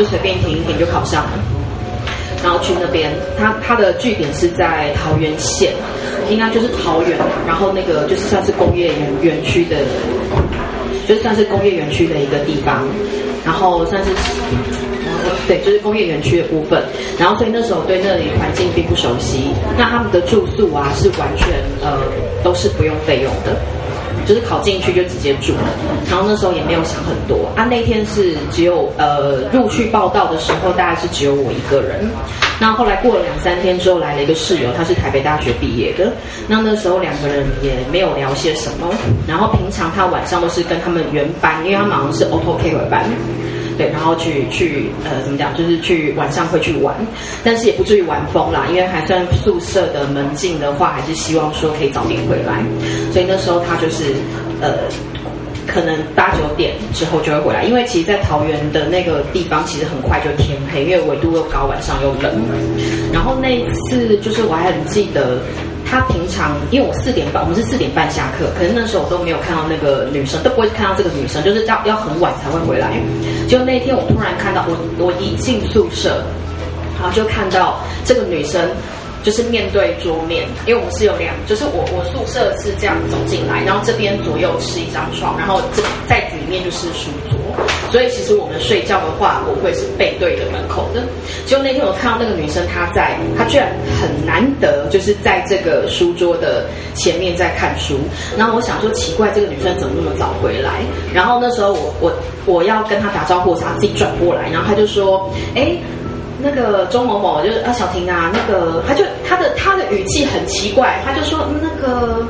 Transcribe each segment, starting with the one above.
就随便填一填就考上了。然后去那边，他他的据点是在桃园县，应该就是桃园，然后那个就是算是工业园园区的，就算是工业园区的一个地方，然后算是。对，就是工业园区的部分，然后所以那时候对那里环境并不熟悉。那他们的住宿啊，是完全呃都是不用费用的，就是考进去就直接住了。然后那时候也没有想很多啊。那天是只有呃入去报道的时候，大概是只有我一个人。那后来过了两三天之后，来了一个室友，他是台北大学毕业的。那那时候两个人也没有聊些什么。然后平常他晚上都是跟他们原班，因为他们好像是 AutoCAD 班。对，然后去去呃，怎么讲？就是去晚上会去玩，但是也不至于玩疯啦，因为还算宿舍的门禁的话，还是希望说可以早点回来。所以那时候他就是呃，可能八九点之后就会回来，因为其实，在桃园的那个地方，其实很快就天黑，因为纬度又高，晚上又冷。然后那一次就是我还很记得。他平常因为我四点半，我们是四点半下课，可是那时候我都没有看到那个女生，都不会看到这个女生，就是要要很晚才会回来。就那天我突然看到，我我一进宿舍，然后就看到这个女生。就是面对桌面，因为我们是有两，就是我我宿舍是这样走进来，然后这边左右是一张床，然后这在里面就是书，所以其实我们睡觉的话，我会是背对着门口的。就那天我看到那个女生，她在，她居然很难得，就是在这个书桌的前面在看书。然后我想说奇怪，这个女生怎么那么早回来？然后那时候我我我要跟她打招呼，她自己转过来，然后她就说，哎。那个周某某就是啊，小婷啊，那个他就他的他的语气很奇怪，他就说那个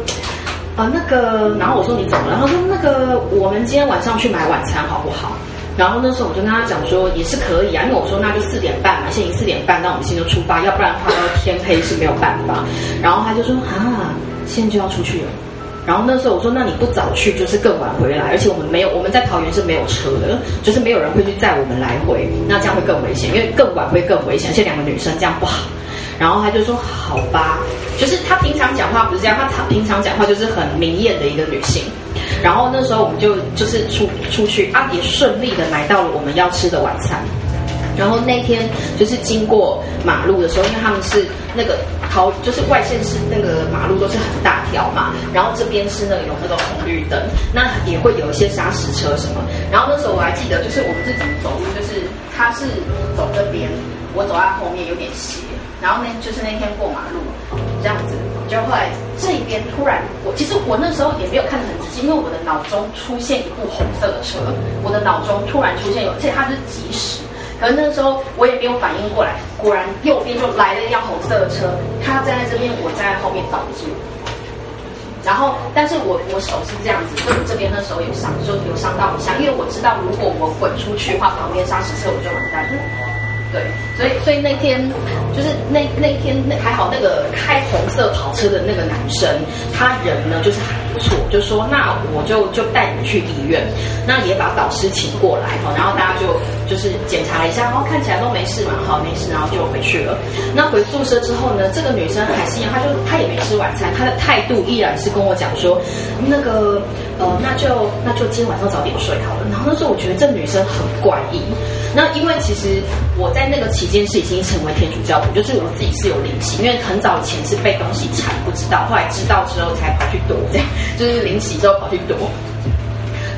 啊那个，然后我说你怎么了？他说那个我们今天晚上去买晚餐好不好？然后那时候我就跟他讲说也是可以啊，因为我说那就四点半嘛，现在四点半，那我们现在就出发，要不然的话到天黑是没有办法。然后他就说啊，现在就要出去了。然后那时候我说，那你不早去就是更晚回来，而且我们没有，我们在桃园是没有车的，就是没有人会去载我们来回，那这样会更危险，因为更晚会更危险，而且两个女生这样不好。然后他就说好吧，就是他平常讲话不是这样，他平常讲话就是很明艳的一个女性。然后那时候我们就就是出出去啊，也顺利的买到了我们要吃的晚餐。然后那天就是经过马路的时候，因为他们是那个桃，就是外线是那个马路都是很大条嘛，然后这边是那个有那个红绿灯，那也会有一些砂石车什么。然后那时候我还记得，就是我们是怎么走路，就是他是走这边，我走在后面有点斜，然后那就是那天过马路这样子，就会这边突然我其实我那时候也没有看得很仔细，因为我的脑中出现一部红色的车，我的脑中突然出现有，而且它是即时。可是那时候我也没有反应过来，果然右边就来了一辆红色的车，他站在这边，我站在后面挡住。然后，但是我我手是这样子，所以这边那时候有伤，就有伤到一下，因为我知道如果我滚出去的话，旁边砂石车我就完蛋了。对，所以所以那天就是那那天那还好，那个开红色跑车的那个男生，他人呢就是还不错，就说那我就就带你们去医院，那也把导师请过来哈，然后大家就就是检查了一下，然后看起来都没事嘛，好没事，然后就回去了。那回宿舍之后呢，这个女生还是一样，她就她也没吃晚餐，她的态度依然是跟我讲说，那个呃那就那就今天晚上早点睡好了。然后那时候我觉得这女生很怪异。那因为其实我在那个期间是已经成为天主教徒，就是我自己是有灵犀，因为很早前是被东西缠，不知道，后来知道之后才跑去躲，这样就是灵犀之后跑去躲。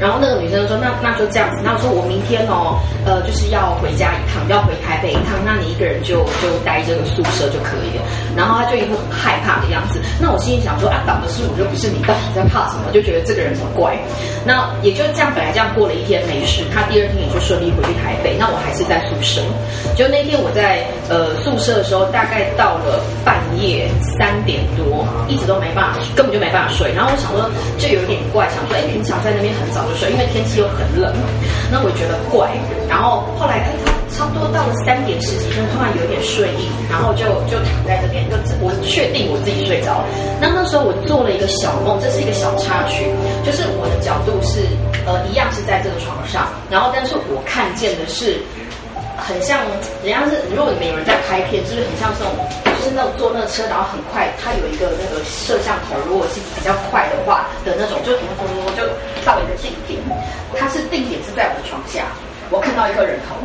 然后那个女生说：“那那就这样子。”那我说：“我明天哦，呃，就是要回家一趟，要回台北一趟。那你一个人就就待这个宿舍就可以了。”然后他就一副很害怕的样子。那我心里想说：“啊，倒的是我，又不是你，到底在怕什么？”就觉得这个人很怪。那也就这样，本来这样过了一天没事，他第二天也就顺利回去台北。那我还是在宿舍。就那天我在呃宿舍的时候，大概到了半夜三点多，一直都没办法，根本就没办法睡。然后我想说，就有点怪，想说：“哎，平常在那边很早。”因为天气又很冷，那我觉得怪。然后后来，哎，差不多到了三点十几分，突然有点睡意，然后就就躺在这边，就我确定我自己睡着了。那那时候我做了一个小梦，这是一个小插曲，就是我的角度是呃一样是在这个床上，然后但是我看见的是很像人家是，如果你们有人在拍片，就是很像这种。就是那种坐那个车，然后很快，它有一个那个摄像头，如果是比较快的话的那种，就咚咚咚看到一颗人头，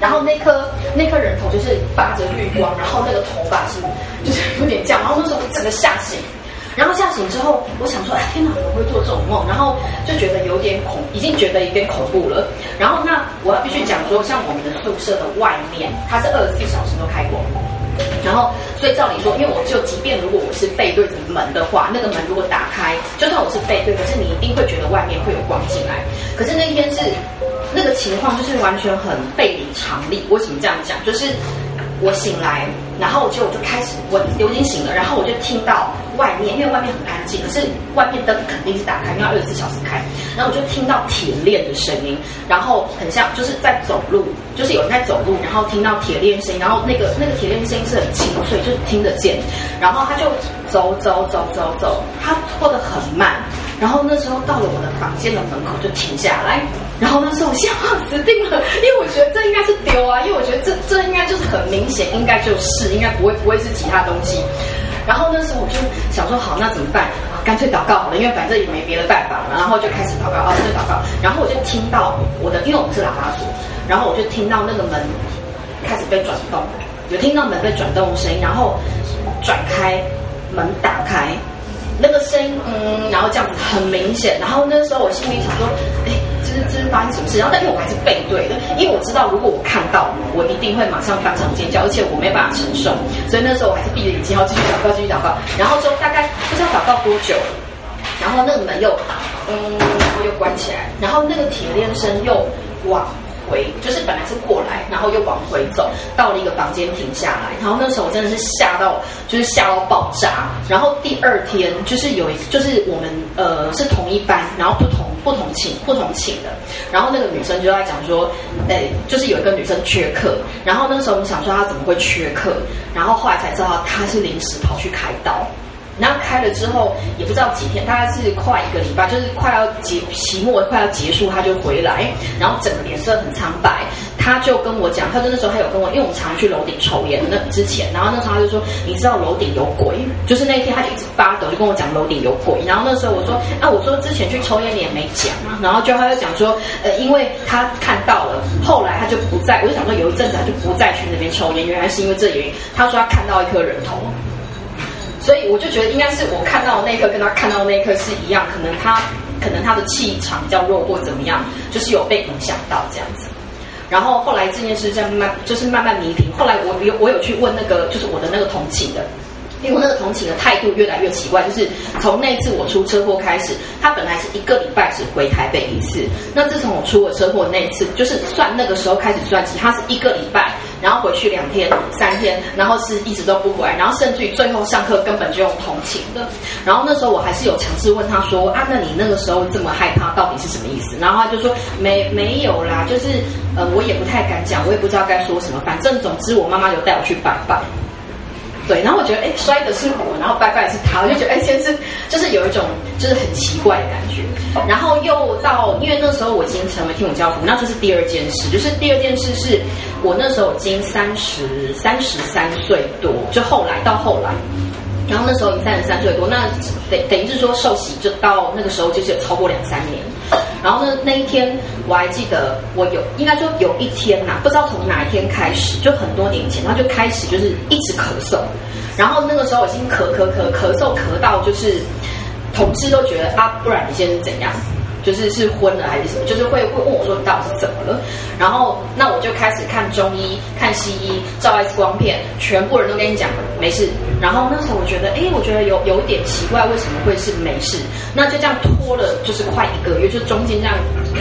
然后那颗那颗人头就是发着绿光，然后那个头发是就是有点僵，然后那时候我整个吓醒。然后吓醒之后，我想说，哎，天哪，怎么会做这种梦？然后就觉得有点恐，已经觉得有点恐怖了。然后那我要必须讲说，像我们的宿舍的外面，它是二十四小时都开过。然后，所以照理说，因为我就即便如果我是背对着门的话，那个门如果打开，就算我是背对，可是你一定会觉得外面会有光进来。可是那天是那个情况，就是完全很背离常理。为什么这样讲？就是。我醒来，然后我就我就开始，我我已经醒了，然后我就听到外面，因为外面很安静，可是外面灯肯定是打开，因为二十四小时开，然后我就听到铁链的声音，然后很像就是在走路，就是有人在走路，然后听到铁链声音，然后那个那个铁链声音是很清脆，就听得见，然后他就走走走走走，他拖得很慢。然后那时候到了我的房间的门口就停下来，然后那时候我吓死定了，因为我觉得这应该是丢啊，因为我觉得这这应该就是很明显，应该就是应该不会不会是其他东西。然后那时候我就想说好，那怎么办？干脆祷告好了，因为反正也没别的办法了。然后就开始祷告，啊，就祷告。然后我就听到我的，因为我们是喇叭锁，然后我就听到那个门开始被转动，有听到门被转动的声音，然后转开，门打开。那个声音，嗯，然后这样子很明显，然后那时候我心里想说，哎，这是这是发生什么事？然后但是我还是背对的，因为我知道如果我看到，我一定会马上当场尖叫，而且我没办法承受，所以那时候我还是闭着眼睛，然后继续祷告，继续祷告，然后之后大概不知道祷告多久，然后那个门又，嗯，然后又关起来，然后那个铁链声又往。回就是本来是过来，然后又往回走，到了一个房间停下来。然后那时候我真的是吓到，就是吓到爆炸。然后第二天就是有一，就是我们呃是同一班，然后不同不同寝不同寝的。然后那个女生就在讲说，哎，就是有一个女生缺课。然后那时候我们想说她怎么会缺课？然后后来才知道她是临时跑去开刀。然后开了之后，也不知道几天，大概是快一个礼拜，就是快要结期末快要结束，他就回来，然后整个脸色很苍白。他就跟我讲，他就那时候他有跟我，因为我们常去楼顶抽烟。那之前，然后那时候他就说，你知道楼顶有鬼，就是那一天他就一直发抖，就跟我讲楼顶有鬼。然后那时候我说，啊，我说之前去抽烟你也没讲啊。然后就他就讲说，呃，因为他看到了，后来他就不在，我就想说有一阵子他就不再去那边抽烟，原来是因为这原因。他说他看到一颗人头。所以我就觉得应该是我看到的那一刻跟他看到的那一刻是一样，可能他可能他的气场比较弱或怎么样，就是有被影响到这样子。然后后来这件事在慢就是慢慢弥平。后来我有我有去问那个就是我的那个同寝的。因为那个同寝的态度越来越奇怪，就是从那次我出车祸开始，他本来是一个礼拜只回台北一次。那自从我出了车祸那一次，就是算那个时候开始算起，他是一个礼拜，然后回去两天、三天，然后是一直都不回来，然后甚至于最后上课根本就用同情的。然后那时候我还是有尝试问他说：“啊，那你那个时候这么害怕，到底是什么意思？”然后他就说：“没没有啦，就是呃，我也不太敢讲，我也不知道该说什么，反正总之我妈妈有带我去拜拜。”对，然后我觉得，哎，摔的是我，然后拜拜是他，我就觉得，哎，先是就是有一种就是很奇怪的感觉。然后又到，因为那时候我已经成为天主教徒，那这是第二件事，就是第二件事是我那时候已经三十三十三岁多，就后来到后来，然后那时候已经三十三岁多，那等等于是说受洗就到那个时候就是有超过两三年。然后呢，那一天我还记得，我有应该说有一天呐、不知道从哪一天开始，就很多年前，他就开始就是一直咳嗽，然后那个时候已经咳咳咳咳嗽咳到就是同事都觉得啊，不然你现在是怎样？就是是昏了还是什么？就是会会问我说你到底是怎么了？然后那我就开始看中医、看西医、照 X 光片，全部人都跟你讲没事。然后那时候我觉得，哎，我觉得有有一点奇怪，为什么会是没事？那就这样拖了，就是快一个月，就中间这样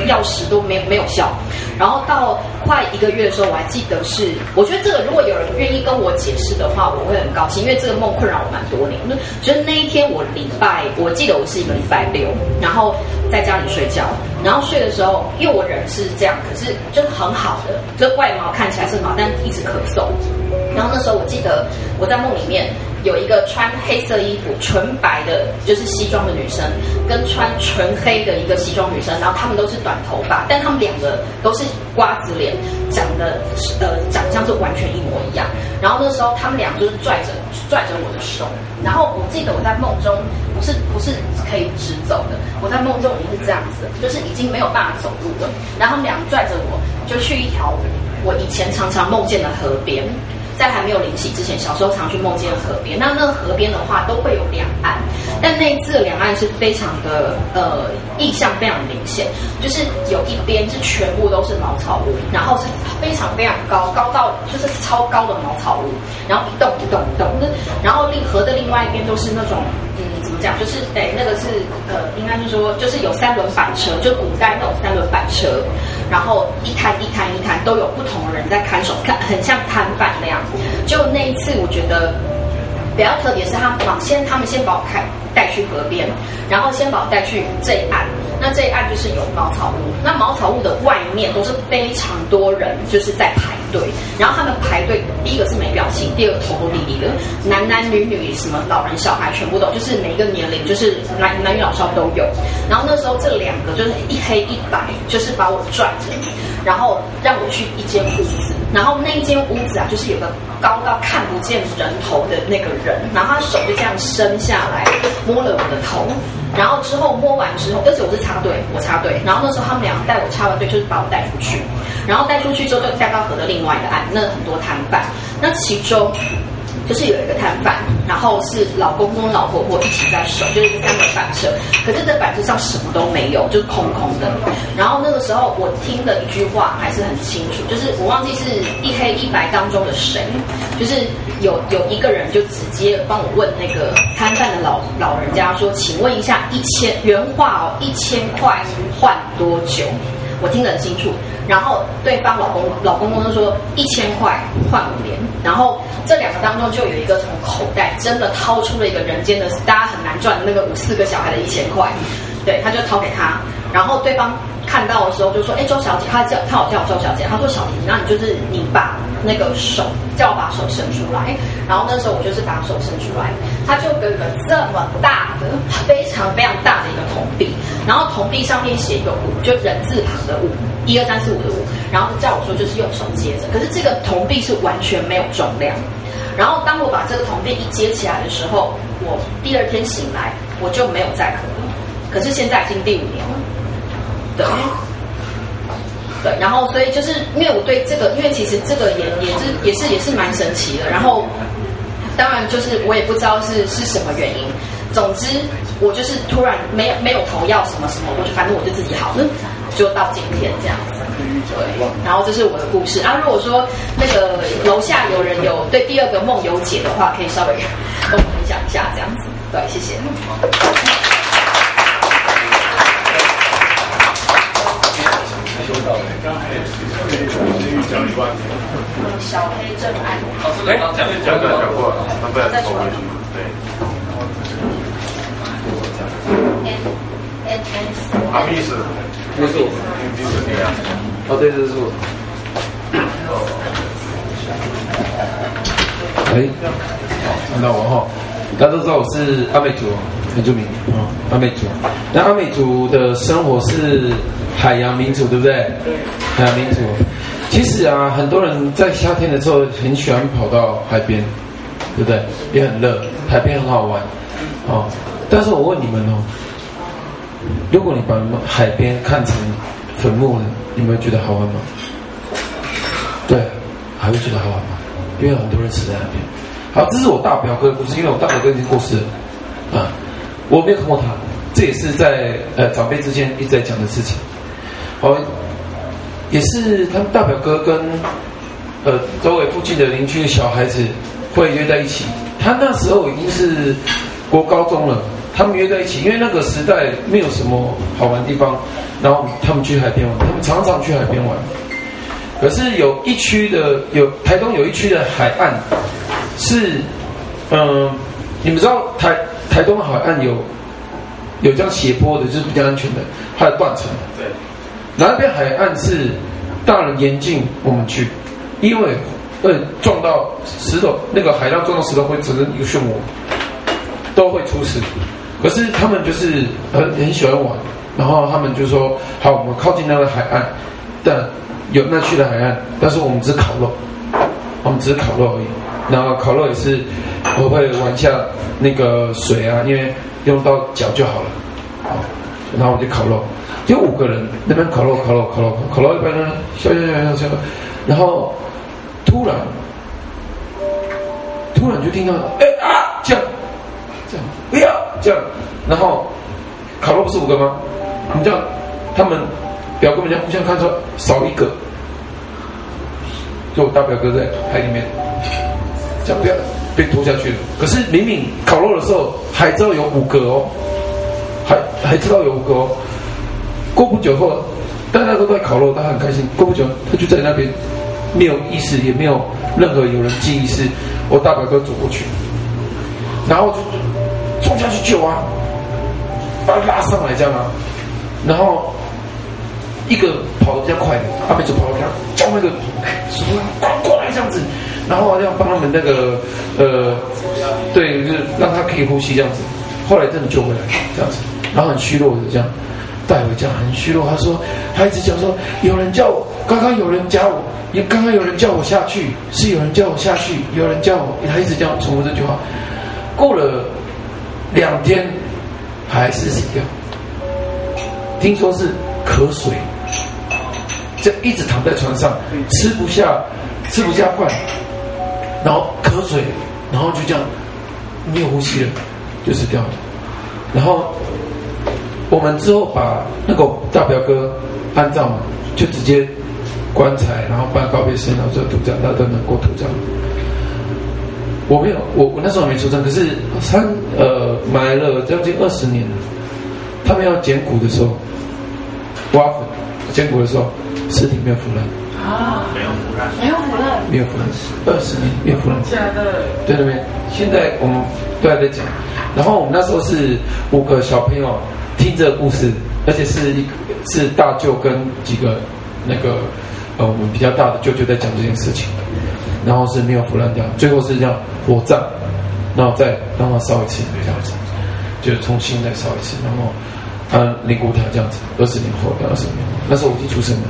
药食都没没有效。然后到快一个月的时候，我还记得是，我觉得这个如果有人愿意跟我解释的话，我会很高兴，因为这个梦困扰我蛮多年。那就是那一天我礼拜，我记得我是一个礼拜六，然后在家里。睡觉，然后睡的时候，因为我人是这样，可是就是很好的，就外貌看起来是很好，但一直咳嗽。然后那时候我记得我在梦里面有一个穿黑色衣服、纯白的，就是西装的女生，跟穿纯黑的一个西装女生，然后她们都是短头发，但她们两个都是瓜子脸，长得呃长相是完全一模一样。然后那时候他们俩就是拽着拽着我的手，然后我记得我在梦中不是不是可以直走的，我在梦中已经是这样就是已经没有办法走路了，然后他们俩拽着我就去一条我以前常常梦见的河边。在还没有灵洗之前，小时候常去梦见河边。那那个河边的话，都会有两岸，但那一次的两岸是非常的呃，意象非常明显，就是有一边是全部都是茅草屋，然后是非常非常高，高到就是超高的茅草屋，然后一栋一栋一栋，然后另河的另外一边都是那种怎么。讲就是，哎，那个是呃，应该是说，就是有三轮板车，就古代那种三轮板车，然后一摊一摊一摊都有不同的人在看守，看很像摊贩那样。就那一次，我觉得比较特别是他们先，他们先把我开带去河边，然后先把我带去这一岸。那这一岸就是有茅草屋，那茅草屋的外面都是非常多人，就是在排队。然后他们排队，第一个是没表情，第二个头都低低的，男男女女什么老人小孩全部都，就是每一个年龄，就是男男女老少都有。然后那时候这两个就是一黑一白，就是把我拽着，然后让我去一间屋子。然后那一间屋子啊，就是有个高到看不见人头的那个人，然后他手就这样伸下来摸了我的头。然后之后摸完之后，而且我是插队，我插队。然后那时候他们两个带我插完队，就是把我带出去。然后带出去之后，就带到河的另外一个岸，那很多摊贩。那其中。就是有一个摊贩，然后是老公公、老婆婆一起在守，就是一个三轮板车。可是这板车上什么都没有，就是空空的。然后那个时候我听了一句话还是很清楚，就是我忘记是一黑一白当中的谁，就是有有一个人就直接帮我问那个摊贩的老老人家说：“请问一下，一千原话哦，一千块换多久？”我听得很清楚，然后对方老公老公公就说一千块换五年，然后这两个当中就有一个从口袋真的掏出了一个人间的大家很难赚的那个五四个小孩的一千块，对，他就掏给他，然后对方看到的时候就说，哎，周小姐，他叫他好叫我周小姐，他说小婷，那你就是你把那个手叫我把手伸出来，然后那时候我就是把手伸出来，他就给个这么大的非常非常大的一个铜币。然后铜币上面写有五，就人字旁的五，一二三四五的五。然后叫我说就是用手接着，可是这个铜币是完全没有重量。然后当我把这个铜币一接起来的时候，我第二天醒来我就没有再渴了。可是现在已经第五年了，对，对。然后所以就是因为我对这个，因为其实这个也也是也是也是蛮神奇的。然后当然就是我也不知道是是什么原因。总之，我就是突然没有没有投药什么什么，我就反正我就自己好了，就到今天这样子。对，然后这是我的故事。然啊，如果说那个楼下有人有对第二个梦有解的话，可以稍微跟我分享一下这样子。对，谢谢。小黑正案。哎，讲讲过讲过，他不要再说了。阿密斯，这是我，这是谁啊？哦，对，这是我。哎，看到我哈，大家都知道我是阿美族，原住民啊，阿美族。那阿美族的生活是海洋民族，对不对？对。海洋民族，其实啊，很多人在夏天的时候很喜欢跑到海边，对不对？也很热，海边很好玩，哦。但是我问你们哦。如果你把海边看成坟墓了，你们会觉得好玩吗？对，还会觉得好玩吗？因为很多人死在那边。好，这是我大表哥的故事，因为我大表哥已经过世了啊，我没有看过他，这也是在呃长辈之间一直在讲的事情。哦，也是他们大表哥跟呃周围附近的邻居的小孩子会约在一起。他那时候已经是国高中了。他们约在一起，因为那个时代没有什么好玩的地方，然后他们去海边玩，他们常常去海边玩。可是有一区的，有台东有一区的海岸是，嗯，你们知道台台东的海岸有有这样斜坡的，就是比较安全的，还有断层。对。那边海岸是大人严禁我们去，因为会撞到石头，那个海浪撞到石头会产生一个漩涡，都会出事。可是他们就是很很喜欢玩，然后他们就说：“好，我们靠近那个海岸，但有那去的海岸，但是我们只烤肉，我们只是烤肉而已。然后烤肉也是我会玩一下那个水啊，因为用到脚就好了。然后我就烤肉，就五个人那边烤肉，烤肉，烤肉，烤肉一般呢，笑笑笑笑笑，然后突然突然就听到哎啊这样这样，不要这样，然后烤肉不是五个吗？你这样，他们表哥们这样互相看说少一个，就我大表哥在海里面，这样不要被拖下去了。可是明明烤肉的时候还知道有五个哦。还还知道有个、过不久后，大家都在烤肉，大家很开心。过不久，他就在那边，没有意识，也没有任何有人记忆。是我大表哥走过去，然后就冲下去救啊，把他拉上来，这样啊。然后一个跑得比较快的，阿美就跑到他叫那个叔叔滚过来这样子，然后要帮他们那个呃，对，就是让他可以呼吸这样子。后来真的救回来，这样子。然后很虚弱的这样带回家，很虚弱。他说，孩子讲说，有人叫我，刚刚有人叫我，也刚刚有人叫我下去，是有人叫我下去，有人叫我。他一直这样重复这句话。过了两天，还是死掉。听说是渴水，就一直躺在床上，吃不下，吃不下饭，然后渴水，然后就这样没有呼吸了，就死掉了。然后。我们之后把那个大表哥安葬嘛，就直接棺材，然后办告别式，然后做土葬，他都能过土葬。我没有，我我那时候还没出生，可是他呃埋了将近二十年了。他们要捡骨的时候，挖坟捡骨的时候，尸体没有腐烂啊，没有腐烂，没有腐烂，没有腐烂，二十年没有腐烂。现在对对对，现在我们都还在讲。然后我们那时候是五个小朋友。听这个故事，而且是一是大舅跟几个那个呃我们比较大的舅舅在讲这件事情，然后是没有腐烂掉，最后是这样火葬，然后再让它烧一次这样子，就重新再烧一次，然后他灵骨塔这样子，二十年后，二十年，那时候我已经出生了，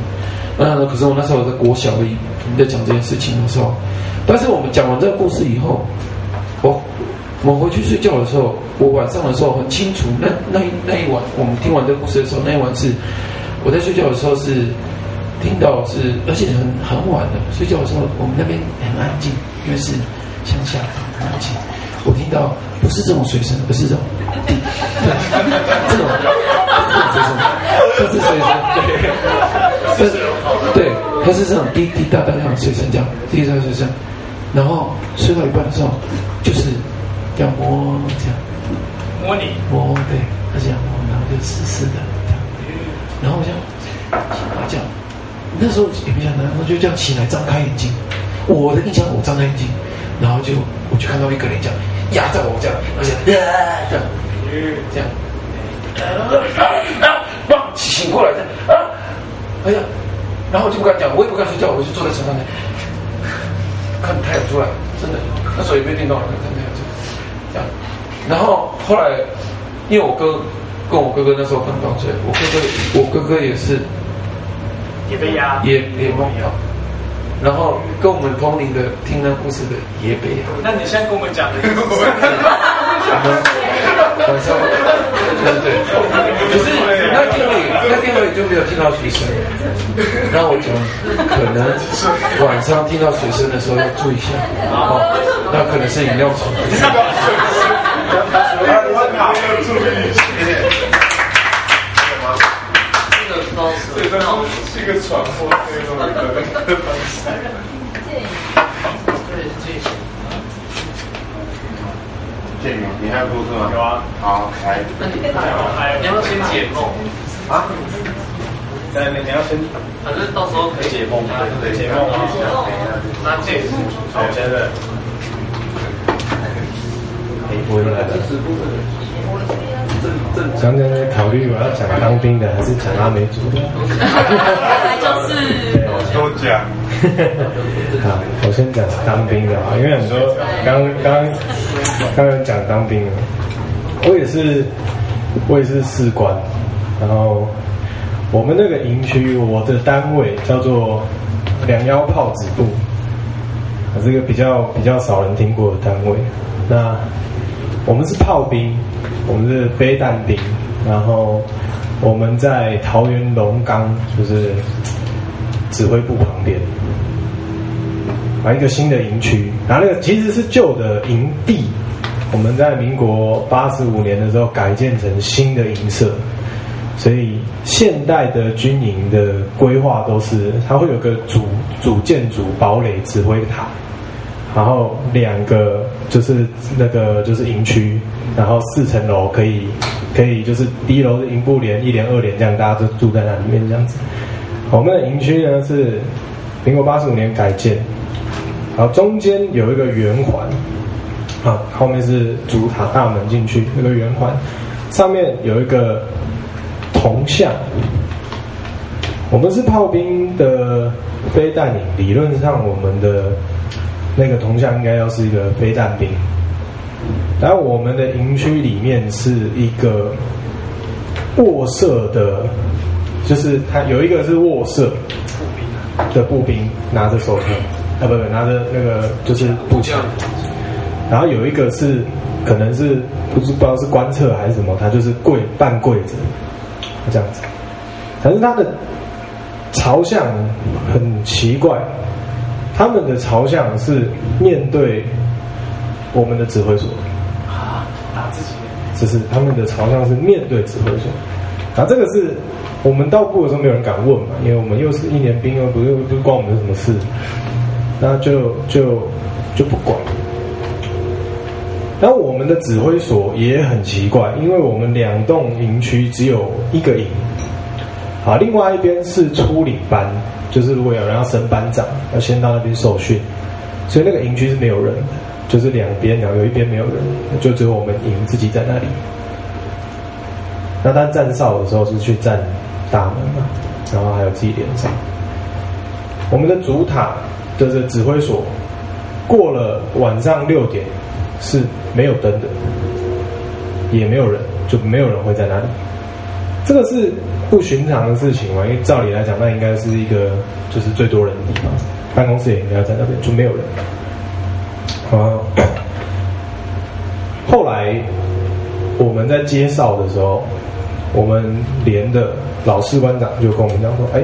那可是我那时候我在国小而已，我们在讲这件事情的时候，但是我们讲完这个故事以后，我回去睡觉的时候，我晚上的时候很清楚，那那那一晚，我们听完这个故事的时候，那一晚是我在睡觉的时候是听到是，而且很很晚的睡觉的时候，我们那边很安静，因为是乡下很安静。我听到不是这种水声，不是这种，这种这种水声，这是水声，对，它是这种滴滴答答那种水声，这样滴滴答答水声，然后睡到一半的时候就是。这样摸，这样摸你摸，对，他这样摸，然后就湿湿的这样，然后我这样，这样，那时候也不想拿，我就这样起来，张开眼睛。我的印象，我张开眼睛，然后就我就看到一个人这样压在我这样，而且这样，这样，啊啊啊，醒过来的啊，哎呀，然后我就不敢讲，我也不敢睡觉，我就坐在床上面看太阳出来，真的，那时候也没电动，看太阳。然后后来，因为我哥跟我哥哥那时候分房睡，我哥哥我哥哥也是也被压，也也梦游。然后跟我们同龄的听那故事的也被压。那你现在跟我们讲的，晚上对对对，可是那天里那天里就没有听到水声。然后我讲，可能晚上听到水声的时候要注意一下哦，那可能是饮料虫。我哪没有注意？这个方式，这个传播对的。一个方式。建明，你还有故事吗？有啊。好，来。那你你要先解梦啊？对，你要先，反正到时候可以解梦，对，解梦啊。那解梦，好，现在。我又来了。刚刚在考虑我要讲当兵的还是讲阿美族的。来就是。都讲。好，我先讲当兵的啊，因为很多刚刚刚刚讲当兵的，我也是我也是士官，然后我们那个营区，我的单位叫做两腰炮指部，啊，这个比较比较少人听过的单位，那。我们是炮兵，我们是飞弹兵，然后我们在桃园龙冈，就是指挥部旁边，啊，一个新的营区，然后那个其实是旧的营地，我们在民国八十五年的时候改建成新的营舍，所以现代的军营的规划都是，它会有个主主建筑堡垒指挥塔，然后两个就是那个就是营区，然后四层楼可以。可以，就是一楼是营部连、一连、二连这样，大家都住在那里面这样子。我们的营区呢是民国八十五年改建，然后中间有一个圆环，啊，后面是主塔大门进去那个圆环，上面有一个铜像。我们是炮兵的飞弹营，理论上我们的那个铜像应该要是一个飞弹兵。然后我们的营区里面是一个卧射的，就是他有一个是卧射的步兵拿着手枪，啊不不拿着那个就是步枪，然后有一个是可能是不是不知道是观测还是什么，他就是跪半跪着这样子，但是他的朝向很奇怪，他们的朝向是面对我们的指挥所。就是他们的朝向是面对指挥所，啊，这个是我们到部的时候没有人敢问嘛，因为我们又是一年兵，又不又不关我们什么事，那就就就不管。然后我们的指挥所也很奇怪，因为我们两栋营区只有一个营，好，另外一边是初领班，就是如果有人要升班长，要先到那边受训，所以那个营区是没有人的。就是两边，然后有一边没有人，就只有我们营自己在那里。那他站哨的时候是去站大门嘛，然后还有自己连上。我们的主塔的这指挥所，过了晚上六点是没有灯的，也没有人，就没有人会在那里。这个是不寻常的事情嘛？因为照理来讲，那应该是一个就是最多人的地方，办公室也应该在那边，就没有人。啊！后来我们在介绍的时候，我们连的老士官长就跟我们讲说：“哎，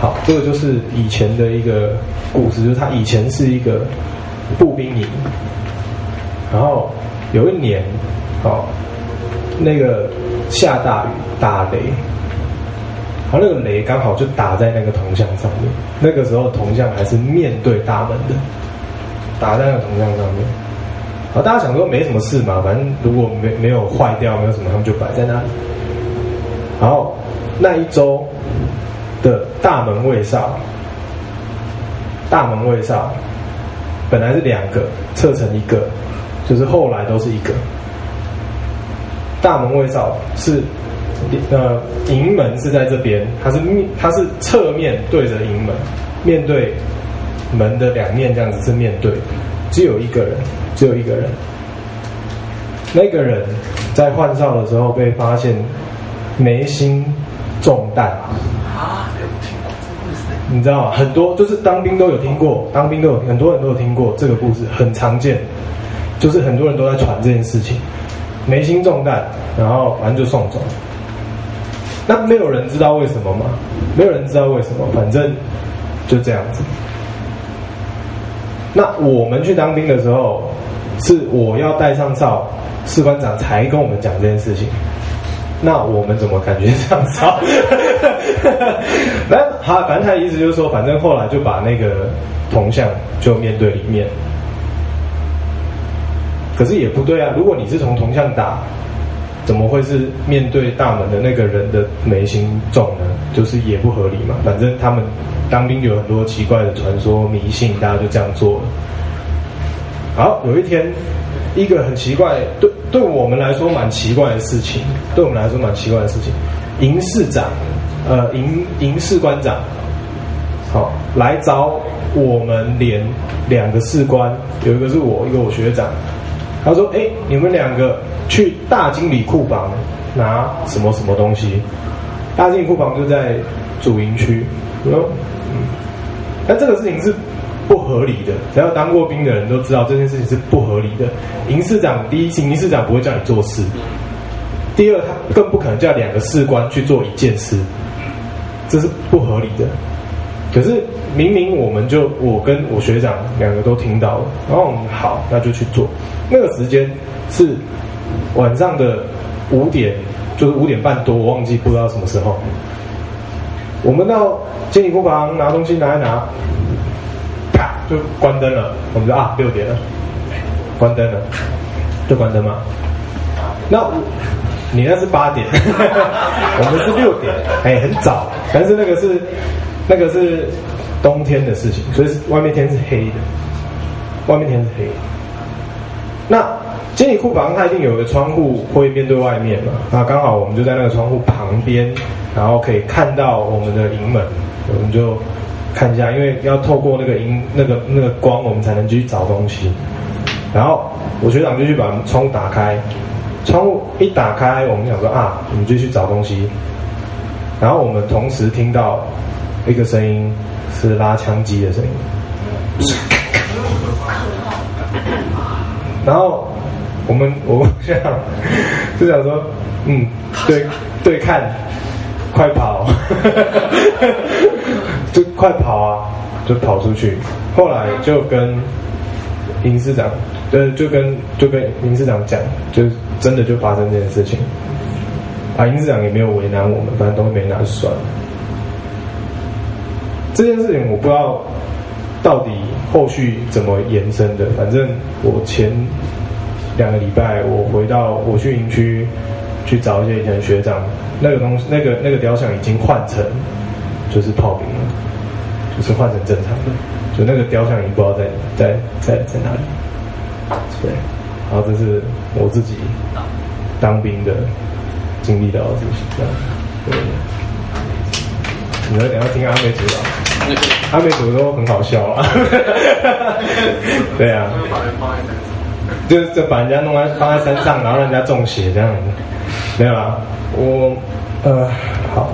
好，这个就是以前的一个故事，就是他以前是一个步兵营，然后有一年，哦，那个下大雨打雷，然后那个雷刚好就打在那个铜像上面，那个时候铜像还是面对大门的。”打在那个铜像上面，好，大家想说没什么事嘛，反正如果没没有坏掉，没有什么，他们就摆在那里。然后那一周的大门卫哨，大门卫哨本来是两个，侧成一个，就是后来都是一个。大门卫哨是呃营门是在这边，它是面它是侧面对着营门，面对。门的两面这样子是面对，只有一个人，只有一个人。那个人在换哨的时候被发现眉心中弹啊！你知道吗？很多就是当兵都有听过，当兵都有很多人都有听过这个故事，很常见，就是很多人都在传这件事情。眉心中弹，然后反正就送走。那没有人知道为什么吗？没有人知道为什么，反正就这样子。那我们去当兵的时候，是我要带上哨，士官长才跟我们讲这件事情。那我们怎么感觉上哨？那他反正他的意思就是说，反正后来就把那个铜像就面对里面。可是也不对啊，如果你是从铜像打，怎么会是面对大门的那个人的眉心中呢？就是也不合理嘛。反正他们。当兵有很多奇怪的传说迷信，大家就这样做了。好，有一天，一个很奇怪，对对我们来说蛮奇怪的事情，对我们来说蛮奇怪的事情。营士长，呃，营营士官长，好，来找我们连两个士官，有一个是我，一个我学长。他说：“哎，你们两个去大经理库房拿什么什么东西？大经理库房就在主营区。”说。但这个事情是不合理的，只要当过兵的人都知道这件事情是不合理的。营士长第一，营士长不会叫你做事，第二，他更不可能叫两个士官去做一件事，这是不合理的。可是明明我们就我跟我学长两个都听到了，然后我们好，那就去做。那个时间是晚上的五点，就是五点半多，我忘记不知道什么时候。我们到监理库房拿东西拿一拿，啪就关灯了。我们就啊六点了，关灯了，就关灯嘛。那我你那是八点，我们是六点，哎，很早。但是那个是那个是冬天的事情，所以外面天是黑的，外面天是黑。那经理库房它一定有个窗户会面对外面嘛？那刚好我们就在那个窗户旁边，然后可以看到我们的营门，我们就看一下，因为要透过那个营那个那个光，我们才能去找东西。然后我学长就去把窗户打开。窗户一打开，我们想说啊，我们就去找东西。然后我们同时听到一个声音，是拉枪机的声音。然后我们 我们这样就想说，嗯，对对看，快跑，就快跑啊，就跑出去。后来就跟营事长。呃，就跟就跟林市长讲，就真的就发生这件事情，啊，林市长也没有为难我们，反正东西没拿就算了。这件事情我不知道到底后续怎么延伸的，反正我前两个礼拜我回到我去营区去找一些以前学长，那个东西那个那个雕像已经换成就是炮兵了，就是换成正常的，就那个雕像已经不知道在在在在哪里。对，然后这是我自己当兵的经历到的事情，这样。对，你们等下听阿美族的，阿美族都很好笑啊。对啊，就就把人家弄在放在山上，然后让人家中邪这样子。没有啊，我呃好，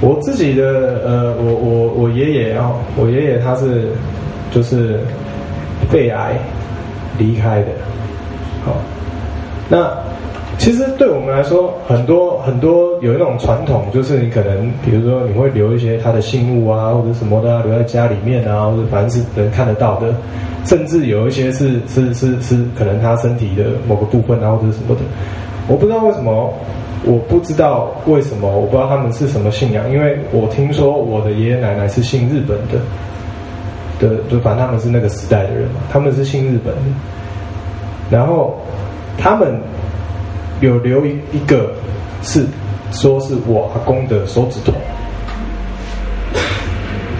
我自己的呃我我我爷爷啊，我爷爷他是就是肺癌。离开的，好，那其实对我们来说，很多很多有一种传统，就是你可能，比如说你会留一些他的信物啊，或者什么的，留在家里面啊，或者反正是能看得到的，甚至有一些是 是是是可能他身体的某个部分啊，或者什么的，我不知道为什么，我不知道为什么，我不知道他们是什么信仰，因为我听说我的爷爷奶奶是信日本的。的就反正他们是那个时代的人嘛，他们是信日本的，然后他们有留一一个是说是我阿公的手指头，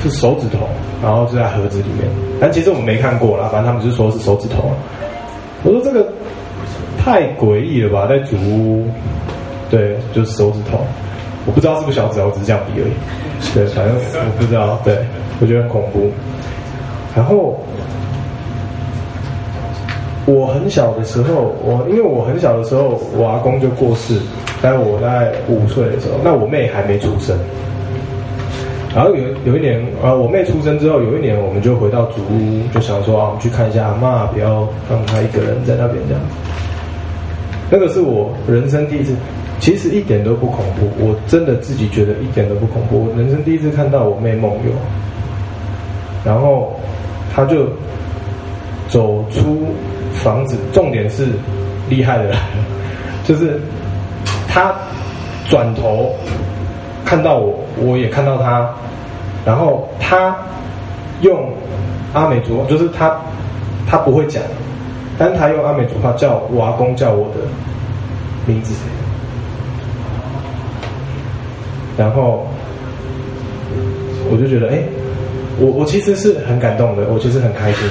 是手指头，然后就在盒子里面，但其实我们没看过啦，反正他们就说是手指头。我说这个太诡异了吧，在主屋，对，就是手指头，我不知道是不是小指头，我只是这样比而已，对，反正我不知道，对，我觉得很恐怖。然后我很小的时候，我因为我很小的时候，我阿公就过世，在我大概五岁的时候，那我妹还没出生。然后有有一年，啊，我妹出生之后，有一年我们就回到祖屋，就想说啊，我们去看一下阿嬷，不要让她一个人在那边这样子。那个是我人生第一次，其实一点都不恐怖，我真的自己觉得一点都不恐怖。我人生第一次看到我妹梦游，然后。她就走出房子，重点是厉害的，就是他转头看到我，我也看到他，然后他用阿美族，就是他他不会讲，但他用阿美族话叫我阿公叫我的名字，然后我就觉得哎。我我其实是很感动的，我其实很开心，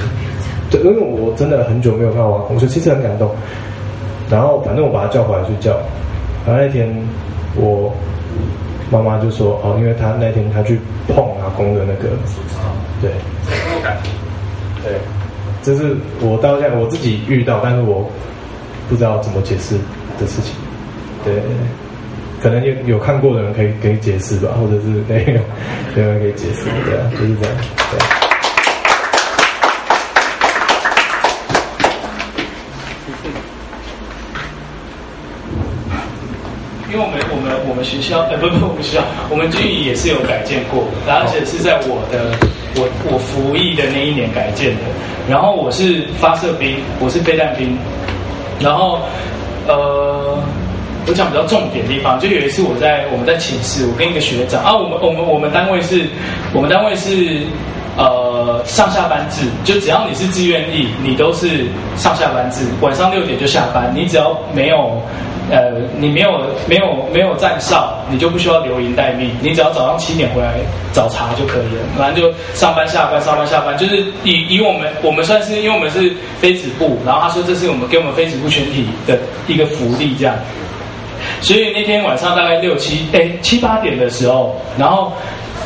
就因为我真的很久没有看到我阿公，我就其实很感动。然后反正我把他叫回来睡觉，然后那天我妈妈就说哦，因为他那天他去碰阿公的那个，对，对，这是我到现在我自己遇到，但是我不知道怎么解释的事情，对。可能有有看过的人可以可以解释吧，或者是那个 有人可以解释，对啊，就是这样。对。因为我们我学校呃 不不我们学校我们军营也是有改建过，而且是在我的我我服役的那一年改建的。然后我是发射兵，我是备弹兵。然后呃，我讲比较重点的地方，就有一次我在我们在寝室，我跟一个学长啊，我们我们我们单位是，我们单位是。呃，上下班制，就只要你是自愿役，你都是上下班制，晚上六点就下班。你只要没有，呃，你没有没有没有站哨，你就不需要留营待命。你只要早上七点回来找茬就可以了。反正就上班下班上班下班，就是以以我们我们算是因为我们是非子部，然后他说这是我们给我们非子部全体的一个福利这样。所以那天晚上大概六七哎七八点的时候，然后。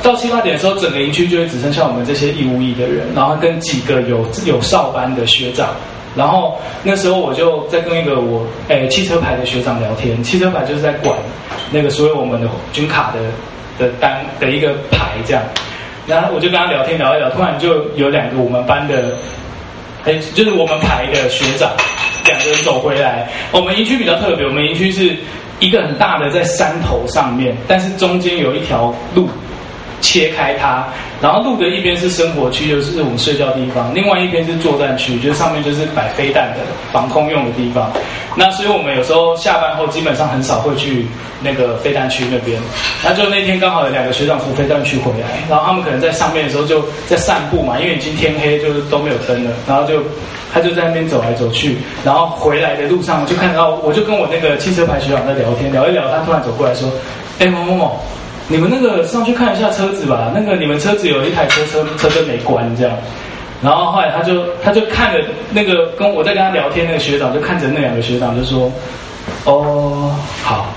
到七八点的时候，整个营区就会只剩下我们这些义务役的人，然后跟几个有有哨班的学长，然后那时候我就在跟一个我诶、汽车排的学长聊天，汽车排就是在管那个所有我们的军卡的的单的一个排这样，然后我就跟他聊天聊一聊，突然就有两个我们班的，诶、就是我们排的学长，两个人走回来，我们营区比较特别，我们营区是一个很大的在山头上面，但是中间有一条路。切开它，然后路的一边是生活区，就是我们睡觉的地方；另外一边是作战区，就是上面就是摆飞弹的防空用的地方。那所以我们有时候下班后基本上很少会去那个飞弹区那边。那就那天刚好有两个学长从飞弹区回来，然后他们可能在上面的时候就在散步嘛，因为已经天黑，就是都没有灯了。然后就他就在那边走来走去，然后回来的路上就看到，我就跟我那个汽车排学长在聊天，聊一聊，他突然走过来说：“哎，某某某。”你们那个上去看一下车子吧，那个你们车子有一台车车车灯没关这样，然后后来他就他就看着那个跟我在跟他聊天那个学长就看着那两个学长就说，哦好，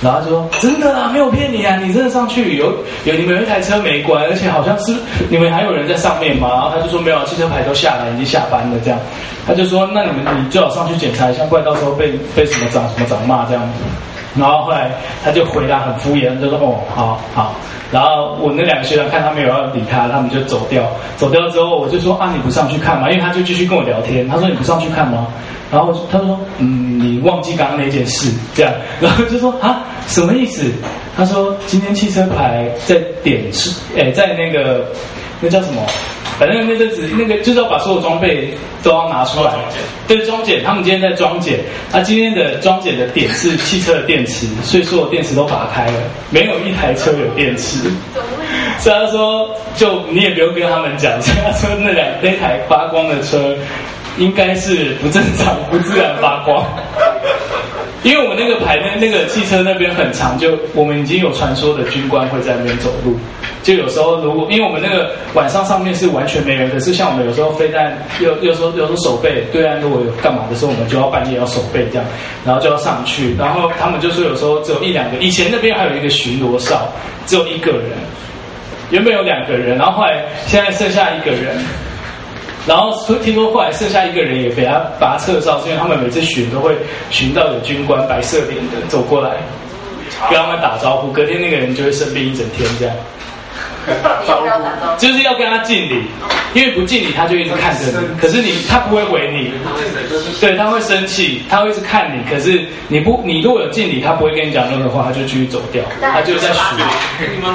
然后就说真的啊没有骗你啊，你真的上去有有你们有一台车没关，而且好像是你们还有人在上面嘛？然后他就说没有，汽车牌都下来已经下班了这样，他就说那你们你最好上去检查一下，不然到时候被被什么长什么长骂这样。然后后来他就回答很敷衍，就说哦好好。然后我那两个学长看他没有要理他，他们就走掉。走掉之后，我就说啊你不上去看吗？因为他就继续跟我聊天。他说你不上去看吗？然后他说嗯你忘记刚刚那件事这样。然后就说啊什么意思？他说今天汽车牌在点是诶在那个那叫什么？反正那阵子，那个就是要把所有装备都要拿出来，对，装检。他们今天在装检，他今天的装检的点是汽车的电池，所以所有电池都拔开了，没有一台车有电池。所以他说，就你也不用跟他们讲，所以他说那两那台发光的车应该是不正常、不自然发光。因为我们那个排那那个汽车那边很长，就我们已经有传说的军官会在那边走路。就有时候，如果因为我们那个晚上上面是完全没人，可是像我们有时候飞弹，有有时候有时候守备，对岸如果有干嘛的时候，我们就要半夜要守备这样，然后就要上去，然后他们就说有时候只有一两个，以前那边还有一个巡逻哨，只有一个人，原本有两个人，然后后来现在剩下一个人，然后听说后来剩下一个人也被他把他撤哨，是因为他们每次巡都会巡到有军官白色脸的走过来，跟他们打招呼，隔天那个人就会生病一整天这样。招呼就是要跟他敬礼，因为不敬礼他就一直看着你，可是你他不会回你，对，他会生气，他会一直看你，可是你不你如果有敬礼，他不会跟你讲任何话，他就继续走掉，他就在学，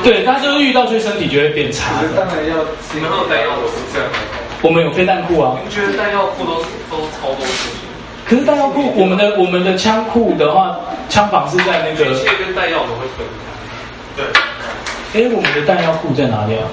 对，他就是遇到，所以身体就会变差。当然要，你们弹药库是这样，我们有飞弹库啊。你觉得弹药库都都超多事情？可是弹药库，我们的我们的枪库的话，枪房是在那个。这些跟弹药都会分开，对。哎，我们的弹药库在哪里啊？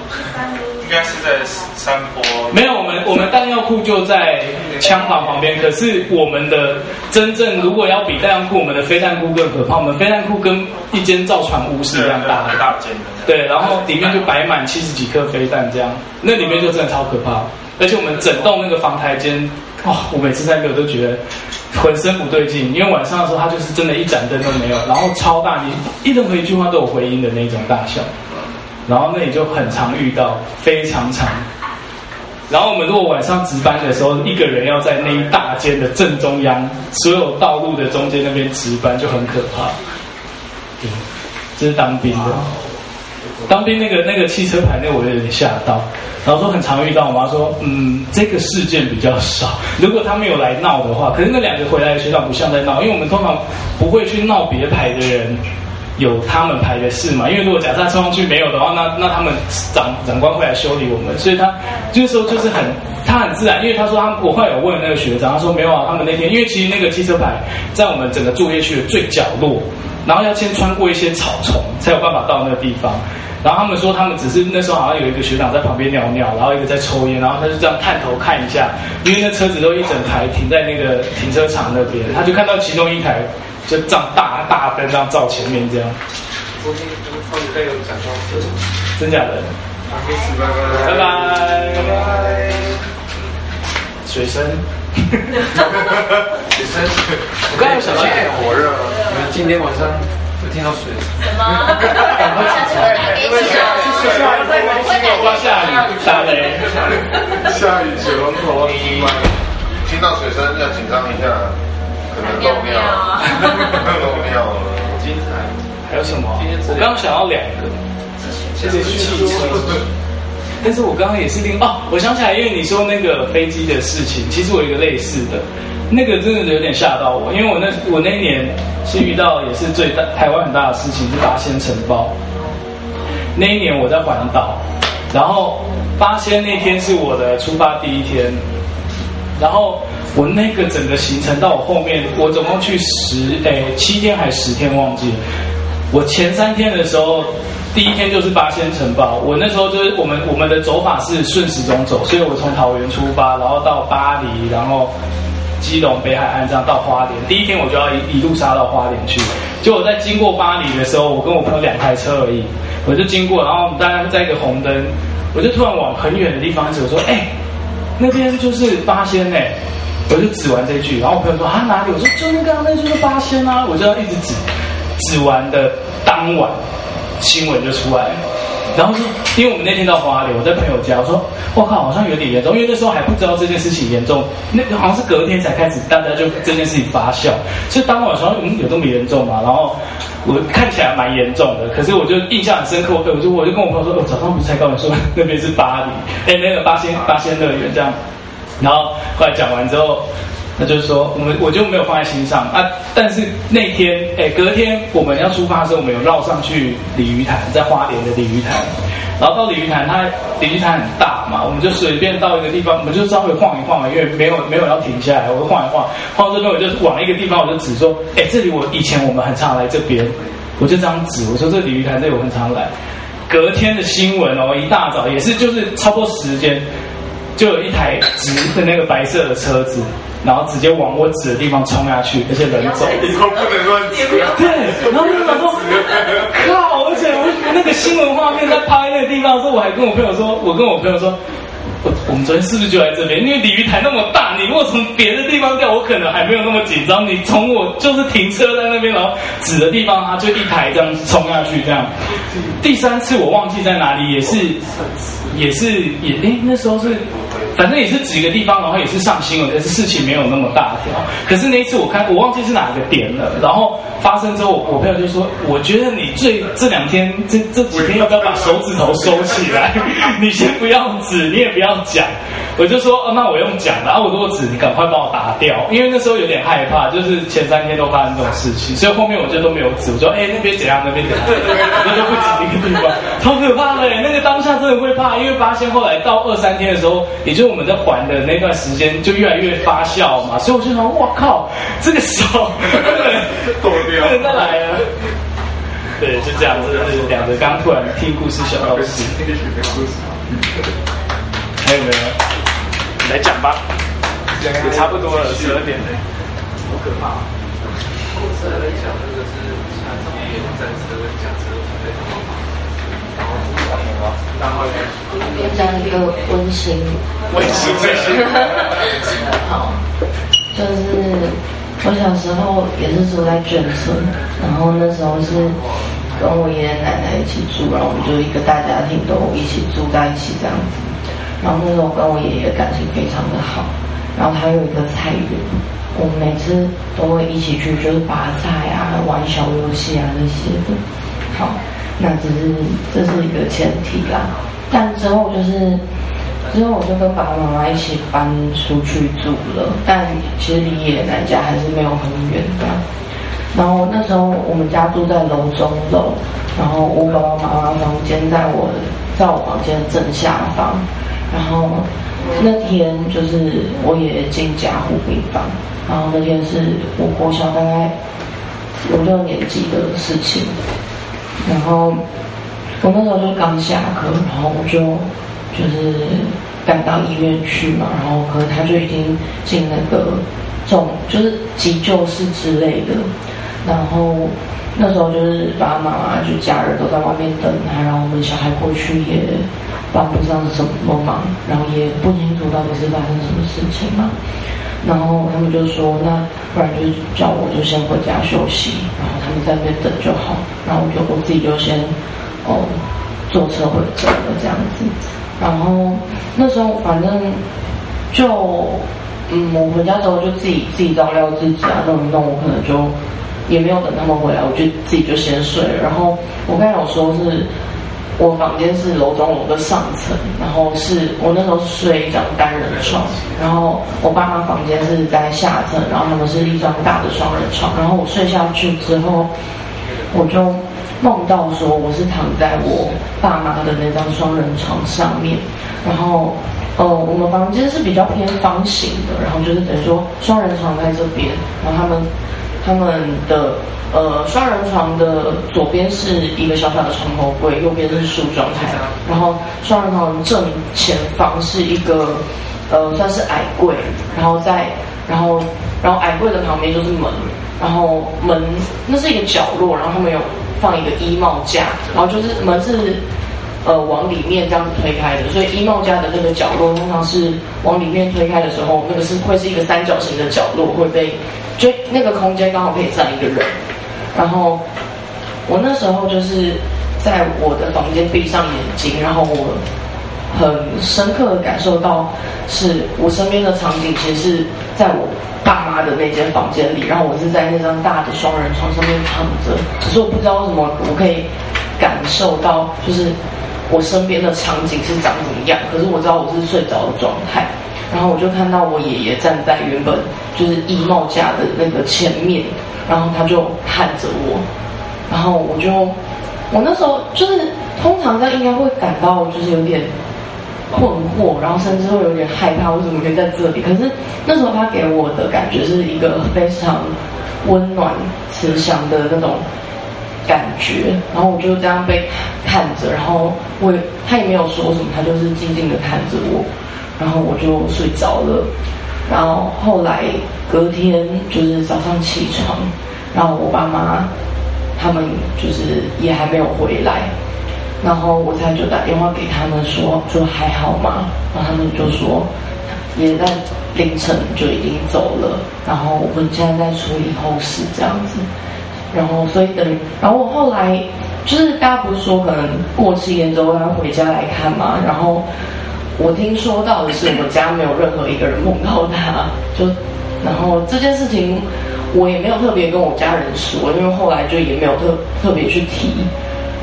应该是在山坡。没有，我们我们弹药库就在枪房旁边。可是我们的真正如果要比弹药库，我们的飞弹库更可怕。我们飞弹库跟一间造船屋是一样大的，大间的。对，然后里面就摆满七十几颗飞弹，这样，那里面就真的超可怕。而且我们整栋那个房台间，哇，我每次在那都觉得浑身不对劲，因为晚上的时候它就是真的一盏灯都没有，然后超大，你一任何一句话都有回音的那种大小。然后那里就很常遇到，非常常。然后我们如果晚上值班的时候，一个人要在那一大间的正中央，所有道路的中间那边值班，就很可怕。对，这是当兵的。当兵那个那个汽车排，那我有点吓到。然后说很常遇到我妈？说嗯，这个事件比较少。如果他没有来闹的话，可是那两个回来的学长不像在闹，因为我们通常不会去闹别排的人有他们排的事嘛。因为如果假设他冲上去没有的话，那那他们长长官会来修理我们，所以他就是说就是很他很自然，因为他说他我后来有问那个学长，他说没有啊，他们那天因为其实那个汽车牌在我们整个作业区的最角落。然后要先穿过一些草丛，才有办法到那个地方。然后他们说，他们只是那时候好像有一个学长在旁边尿尿，然后一个在抽烟，然后他就这样探头看一下，因为那车子都一整排停在那个停车场那边，他就看到其中一台就这样大大灯这样照前面这样。我今天超级累，我想说，真假的？拜拜拜拜。水声。水声。我刚才想到，今天很火热，你们今天晚上会听到水？什么？赶快起来！下雨，打雷，下雨，水龙头，听到水声要紧张一下，可能漏尿，漏尿了。精彩，还有什么？我刚刚想要两个，这是汽车。但是我刚刚也是听哦，我想起来，因为你说那个飞机的事情，其实我有一个类似的，那个真的有点吓到我，因为我那我那一年是遇到也是最大台湾很大的事情，是八仙尘爆。那一年我在环岛，然后八仙那天是我的出发第一天，然后我那个整个行程到我后面，我总共去十诶七天还是十天忘记了，我前三天的时候。第一天就是八仙城堡，我那时候就是我们我们的走法是顺时钟走，所以我从桃园出发，然后到巴黎，然后基隆北海岸这样到花莲。第一天我就要一一路杀到花莲去，就我在经过巴黎的时候，我跟我朋友两台车而已，我就经过，然后我们大家在一个红灯，我就突然往很远的地方指，我说：“哎、那边就是八仙哎！”我就指完这句，然后我朋友说：“啊哪里？”我说：“就那个，那就是八仙啊！”我就要一直指，指完的当晚。新闻就出来，然后说，因为我们那天到花莲，我在朋友家，我说，我靠，好像有点严重，因为那时候还不知道这件事情严重，那好像是隔天才开始，大家就这件事情发酵，所以当晚说，嗯，有这么严重吗？然后我看起来蛮严重的，可是我就印象很深刻，我就我就跟我朋友说，我早上不是才告诉你说那边是巴黎，哎，那个八仙八仙乐园这样，然后后来讲完之后。那就是说，我们我就没有放在心上啊。但是那天，哎，隔天我们要出发的时候，我们有绕上去鲤鱼潭，在花莲的鲤鱼潭。然后到鲤鱼潭，它鲤鱼潭很大嘛，我们就随便到一个地方，我们就稍微晃一晃嘛，因为没有没有要停下来，我就晃一晃。晃到这边，我就往一个地方，我就指说，哎，这里我以前我们很常来这边，我就这样指，我说这鲤鱼潭这里我很常来。隔天的新闻哦，一大早也是就是差不多时间，就有一台直的那个白色的车子。然后直接往我指的地方冲下去，而且人走。以后不能乱指。对，然后就想说，靠！而且我那个新闻画面在拍那个地方的时候，我还跟我朋友说，我跟我朋友说。我们昨天是不是就在这边？因为鲤鱼潭那么大，你如果从别的地方掉，我可能还没有那么紧张。你从我就是停车在那边，然后指的地方，它就一台这样冲下去，这样。第三次我忘记在哪里，也是也是也哎，那时候是反正也是指一个地方，然后也是上新闻，但是事情没有那么大条。可是那一次我看我忘记是哪个点了，然后发生之后，我朋友就说：“我觉得你最这两天这这几天要不要把手指头收起来？你先不要指，你也不要。”讲，我就说，哦，那我用讲，然后我如果指，你赶快帮我打掉，因为那时候有点害怕，就是前三天都发生这种事情，所以后面我就都没有指，我说，哎，那边怎样，那边怎样，那就不止那个地方，超可怕的，那个当下真的会怕，因为发现后来到二三天的时候，也就是我们在还的那段时间，就越来越发酵嘛，所以我就想，哇靠，这个手不能再来了，对，就这样子，就是两个刚突然听故事小道士。还有没有？你来讲吧，也差不多了，十二点了，好可怕。故事来讲，这个是像上面有战车跟甲车在跑跑，然后讲什么？然后呢？讲一个温馨，温馨温馨。好，就是我小时候也是住在眷村，然后那时候是跟我爷爷奶奶一起住，然后我们就一个大家庭都一起住在一起这样子。然后那时候跟我爷爷感情非常的好，然后他有一个菜园，我们每次都会一起去，就是拔菜啊、玩小游戏啊那些的。好，那只是这是一个前提啦。但之后就是之后我就跟爸爸妈妈一起搬出去住了，但其实离爷爷奶奶家还是没有很远的。然后那时候我们家住在楼中楼，然后我爸爸妈妈房间在我在我房间的正下方。然后那天就是我爷爷进加护病房，然后那天是我国小大概五六年级的事情。然后我那时候就刚下课，然后我就就是赶到医院去嘛，然后可能他就已经进那个重就是急救室之类的。然后那时候就是爸爸妈妈就家人都在外面等他，然后我们小孩过去也帮不上什么忙，然后也不清楚到底是发生什么事情嘛。然后他们就说，那不然就叫我就先回家休息，然后他们在那边等就好。然后我就我自己就先哦坐车回家了这样子。然后那时候反正就嗯，我回家之后就自己自己照料自己啊，弄一弄，我可能就也没有等他们回来，我就自己就先睡了。然后我刚才有说是。我房间是楼中楼的上层，然后是我那时候睡一张单人床，然后我爸妈房间是在下层，然后他们是一张大的双人床，然后我睡下去之后，我就梦到说我是躺在我爸妈的那张双人床上面，然后呃我们房间是比较偏方形的，然后就是等于说双人床在这边，然后他们。他们的呃双人床的左边是一个小小的床头柜，右边是梳妆台，然后双人床正前方是一个呃算是矮柜，然后在然后然后矮柜的旁边就是门，然后门那是一个角落，然后他们有放一个衣帽架，然后就是门是呃往里面这样子推开的，所以衣帽架的那个角落通常是往里面推开的时候，那个是会是一个三角形的角落会被。就那个空间刚好可以站一个人，然后我那时候就是在我的房间闭上眼睛，然后我很深刻的感受到，是我身边的场景其实是在我爸妈的那间房间里，然后我是在那张大的双人床上面躺着，可是我不知道为什么我可以感受到，就是我身边的场景是长什么样，可是我知道我是睡着的状态。然后我就看到我爷爷站在原本就是衣帽架的那个前面，然后他就看着我，然后我就我那时候就是通常他应该会感到就是有点困惑，然后甚至会有点害怕，为什么会在这里？可是那时候他给我的感觉是一个非常温暖慈祥的那种感觉，然后我就这样被看着，然后我他也没有说什么，他就是静静的看着我。然后我就睡着了，然后后来隔天就是早上起床，然后我爸妈他们就是也还没有回来，然后我才就打电话给他们说，说还好吗？然后他们就说也在凌晨就已经走了，然后我们现在在处理后事这样子，然后所以等，然后我后来就是大家不是说可能过七天之后他回家来看嘛，然后。我听说到的是，我家没有任何一个人梦到他，就，然后这件事情我也没有特别跟我家人说，因为后来就也没有特特别去提，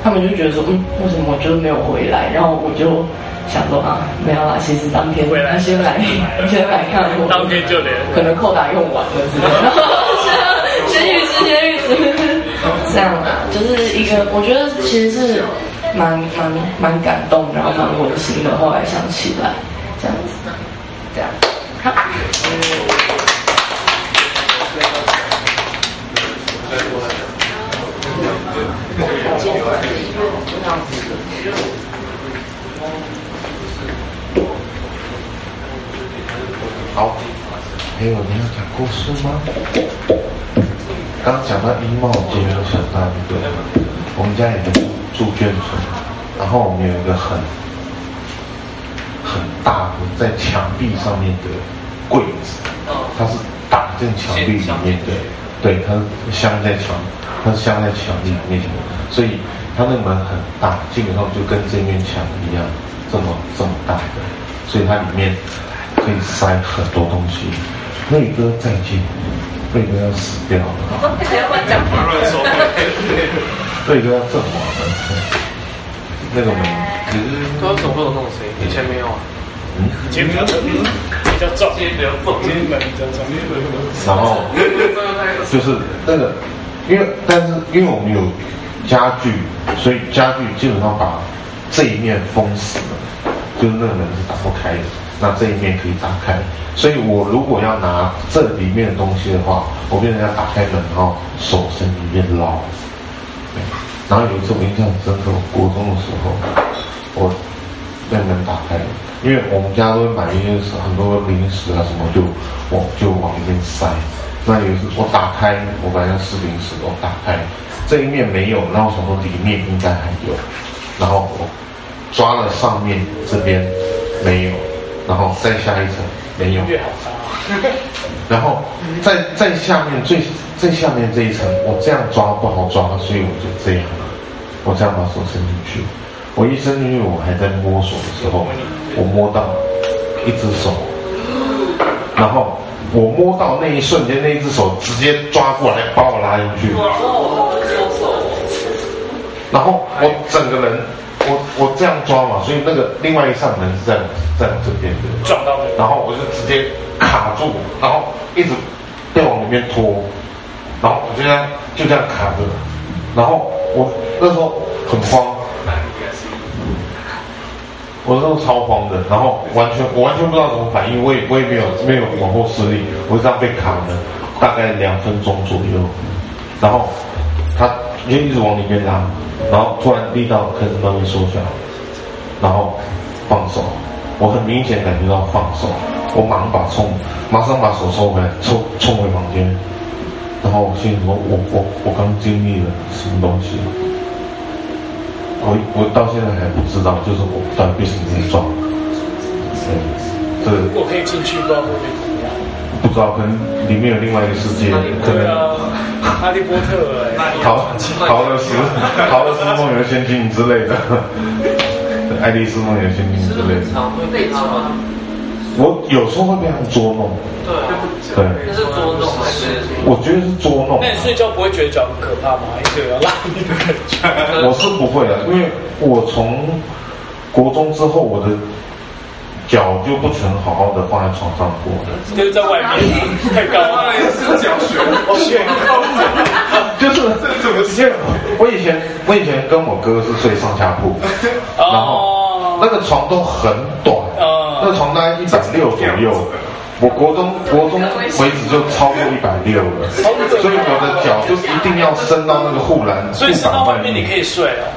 他们就觉得说，嗯，为什么我就没有回来？然后我就想说啊，没有啦，其实当天他先来，先来看我，当天就连，可能扣打用完了之类的，咸鱼吃咸鱼吃，这样啊，就是一个，我觉得其实是。蛮蛮蛮感动，然后蛮温馨的。后来想起来，这样子，这样，好。好，还有你要讲故事吗？刚讲到衣帽间，我想到一个，我们家也住住眷村，然后我们有一个很很大的在墙壁上面的柜子，它是打进墙壁里面的，对，它是镶在墙，它是镶在墙里面的，所以它那个门很大，基本上就跟这面墙一样，这么这么大的，所以它里面可以塞很多东西。瑞哥再见。瑞哥要死掉了！不要乱讲话，乱说话。瑞哥要阵亡了。那个门，可是都什么时候弄谁？以前没有啊。嗯，今天比较重，比较重，今天比较重，今天比较重。然后就是那个，因为但是因为我们有家具，所以家具基本上把这一面封死了，就是那个门是打不开的。那这一面可以打开，所以我如果要拿这里面的东西的话，我跟人家打开门，然后手伸里面捞。然后有一次我印象很深刻，我国中的时候，我那门打开，因为我们家都会买一些很多零食啊什么，就我就往里面塞。那有一次我打开，我本来要吃零食，我打开这一面没有，然后想说里面应该还有，然后我抓了上面这边没有。然后再下一层没有，然后在在下面最最下面这一层，我这样抓不好抓，所以我就这样，我这样把手伸进去。我一伸进去，我还在摸索的时候，我摸到一只手，然后我摸到那一瞬间，那一只手直接抓过来把我拉进去，然后我整个人。我我这样抓嘛，所以那个另外一扇门是在在我这边的，撞到没？然后我就直接卡住，然后一直被往里面拖，然后我就这样就这样卡着，然后我那时候很慌，我那时候超慌的，然后完全我完全不知道怎么反应，我也我也没有没有往后施力，我就这样被卡了大概两分钟左右，然后他就一直往里面拉。然后突然力道开始慢慢缩小，然后放手，我很明显感觉到放手，我马上把冲，马上把手收回来，冲冲回房间，然后我心里说，我我我刚经历了什么东西？我我到现在还不知道，就是我到底被什么撞？对，这个。我可以进去，不知道会不会。不知道，可能里面有另外一个世界，可能哈利波特，桃桃乐丝，桃乐丝梦游仙境之类的，爱丽丝梦游仙境之类的。会被他吗？我有时候会被他们捉弄。对。对。那是捉弄还是？我觉得是捉弄。那你睡觉不会觉得脚很可怕吗？一个要拉你的感觉。我是不会的，因为我从国中之后，我的。脚就不曾好好的放在床上过的，就是在外面太高了，是脚悬悬空，就是这个是我以前我以前跟我哥是睡上下铺，然后那个床都很短，那个床大概一百六左右，我国中国中为止就超过一百六了，所以我的脚就一定要伸到那个护栏，所以伸到外面。你可以睡了。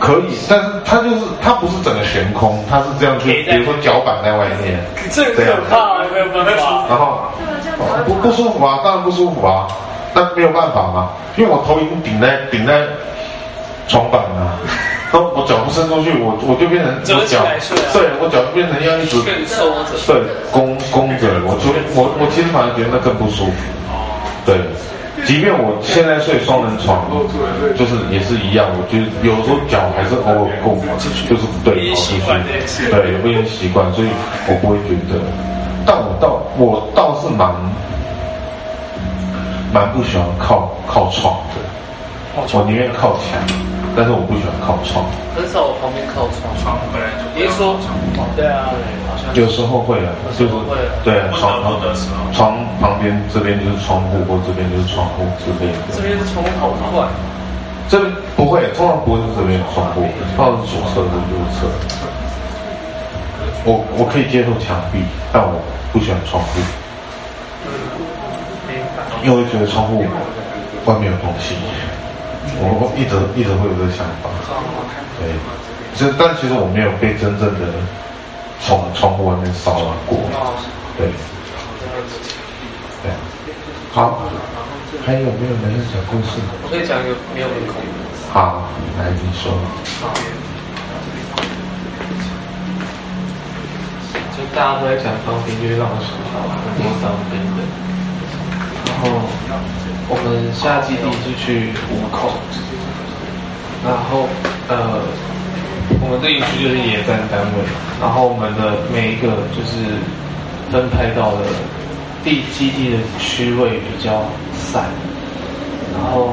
可以，但是它就是它不是整个悬空，它是这样去，比如说脚板在外面，这个可怕，没有办法。然后不不舒服啊，当然不舒服啊，但没有办法嘛，因为我头已经顶在顶在床板了，然后我脚不伸出去，我我就变成我脚，对我脚就变成要一直对弓弓着，我就我我其实反而觉得那更不舒服，对。即便我现在睡双人床，就是也是一样，我觉得有时候脚还是偶尔够，就是不对，好舒服，对，有点习惯，所以我不会觉得。但我倒我倒是蛮蛮不喜欢靠靠床的，我宁愿靠墙，但是我不喜欢靠窗。很少我旁边靠窗，窗本来就别说，对啊。有时候会啊，就是对啊，床床旁边这边就是窗户，或这边就是窗户之类的。这边窗户好快。这边不会，通常不会是这边有窗户，通常是左侧跟右侧。我我可以接受墙壁，但我不喜欢窗户，因为我觉得窗户外面有东西。我一直一直会有这个想法。对，其实但其实我没有被真正的。从窗户外面骚扰过，对，对，好，还有没有人要讲故事？我可以讲一个没有人口。好，来你说。就大家都在讲当兵，就会让我想到很多当兵的。然后我们下基地是去五口，然后呃。我们这一区就是野战单位，然后我们的每一个就是分派到的地基地的区位比较散，然后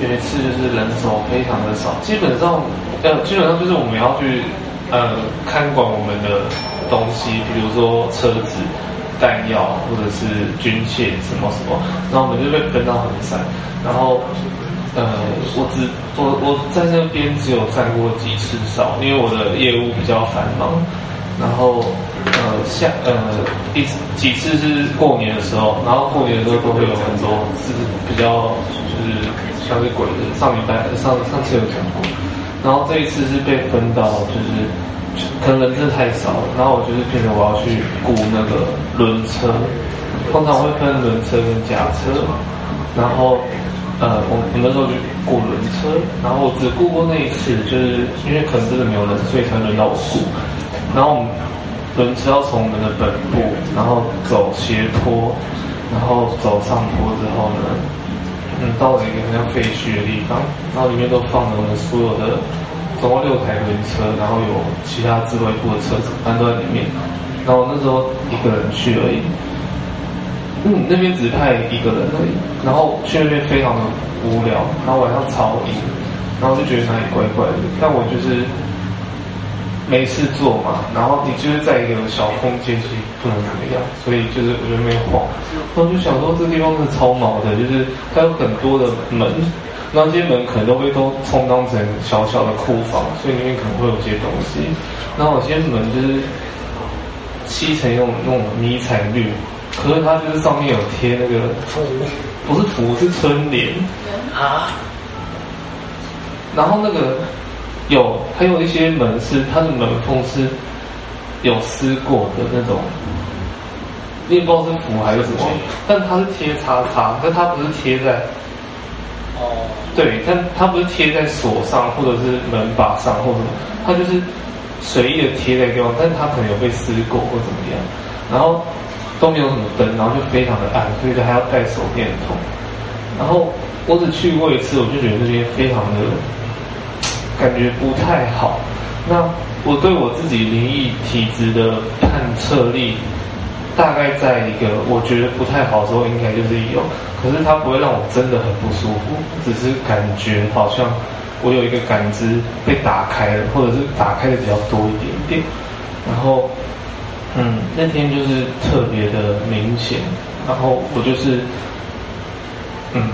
有一次就是人手非常的少，基本上呃基本上就是我们要去呃看管我们的东西，比如说车子、弹药或者是军械什么什么，然后我们就被分到很散。然后，呃，我只我我在那边只有站过几次哨，因为我的业务比较繁忙。然后，呃，下呃一几次是过年的时候，然后过年的时候都会有很多是比较就是像是鬼的，上礼拜上上次有讲过。然后这一次是被分到，就是可能人真的太少了，然后我就是变成我要去雇那个轮车，通常会分轮车跟甲车，然后呃我我那时候就雇轮车，然后我只雇过那一次，就是因为可能真的没有人，所以才轮到我雇。然后我们轮车要从我们的本部，然后走斜坡，然后走上坡之后呢。嗯，到了一个很像废墟的地方，然后里面都放了我们所有的，总共六台轮车，然后有其他自卫部的车子，搬都在里面。然后那时候一个人去而已，嗯，那边只派一个人而已。然后去那边非常的无聊，然后晚上超阴，然后就觉得哪里怪怪的。但我就是。没事做嘛，然后你就是在一个小空间，其实不能怎么样，所以就是我就没晃。然后就想说，这地方是超毛的，就是它有很多的门，那些门可能都会都充当成小小的库房，所以里面可能会有些东西。然后有些门就是漆成那种那种迷彩绿，可是它就是上面有贴那个符，不是符，是春联啊。然后那个。有，还有一些门是它的门缝是有撕过的那种，你也不知道是符还是什么，但它是贴叉叉，但它不是贴在，哦，对，但它不是贴在锁上或者是门把上或者，它就是随意的贴在地方，但是它可能有被撕过或怎么样，然后都没有什么灯，然后就非常的暗，所以就还要带手电筒，然后我只去过一次，我就觉得这边非常的。感觉不太好。那我对我自己灵异体质的探测力，大概在一个我觉得不太好的时候，应该就是有。可是它不会让我真的很不舒服，只是感觉好像我有一个感知被打开了，或者是打开的比较多一点点。然后，嗯，那天就是特别的明显。然后我就是，嗯，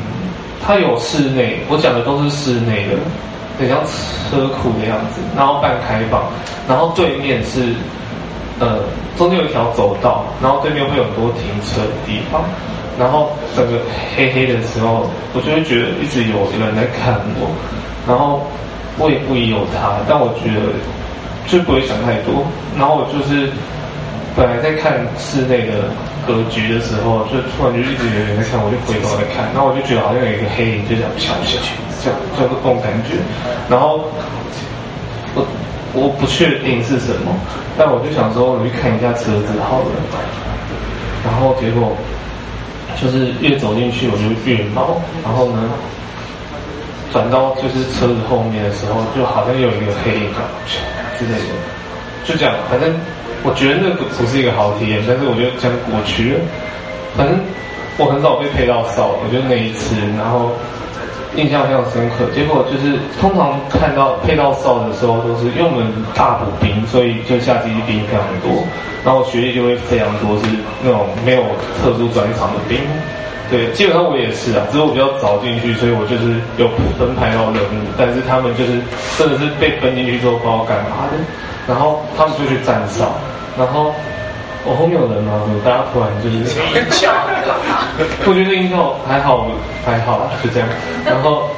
它有室内，我讲的都是室内的。很像车库的样子，然后半开放，然后对面是，呃，中间有一条走道，然后对面会有很多停车的地方，然后整个黑黑的时候，我就会觉得一直有人在看我，然后我也不疑有他，但我觉得就不会想太多，然后我就是本来在看室内的格局的时候，就突然就一直有人在看，我就回头来看，然后我就觉得好像有一个黑影就这样飘下去。这样这种感觉，然后我我不确定是什么，但我就想说我去看一下车子好了，然后结果就是越走进去我就越毛，然后呢转到就是车子后面的时候，就好像有一个黑影之类的，就这样，反正我觉得那个不是一个好体验，但是我就这样过去了，反正我很少被配到哨，我就那一次，然后。印象非常深刻，结果就是通常看到配到哨的时候，都是因为我们大补兵，所以就下基地兵非常多，然后学历就会非常多，是那种没有特殊专长的兵。对，基本上我也是啊，只是我比较早进去，所以我就是有分派到任务，但是他们就是真的是被分进去之后不知道干嘛的，然后他们就去站哨，然后。我、后面有人吗？大家突然就是音效，我觉得音效还好，还好，就这样。然后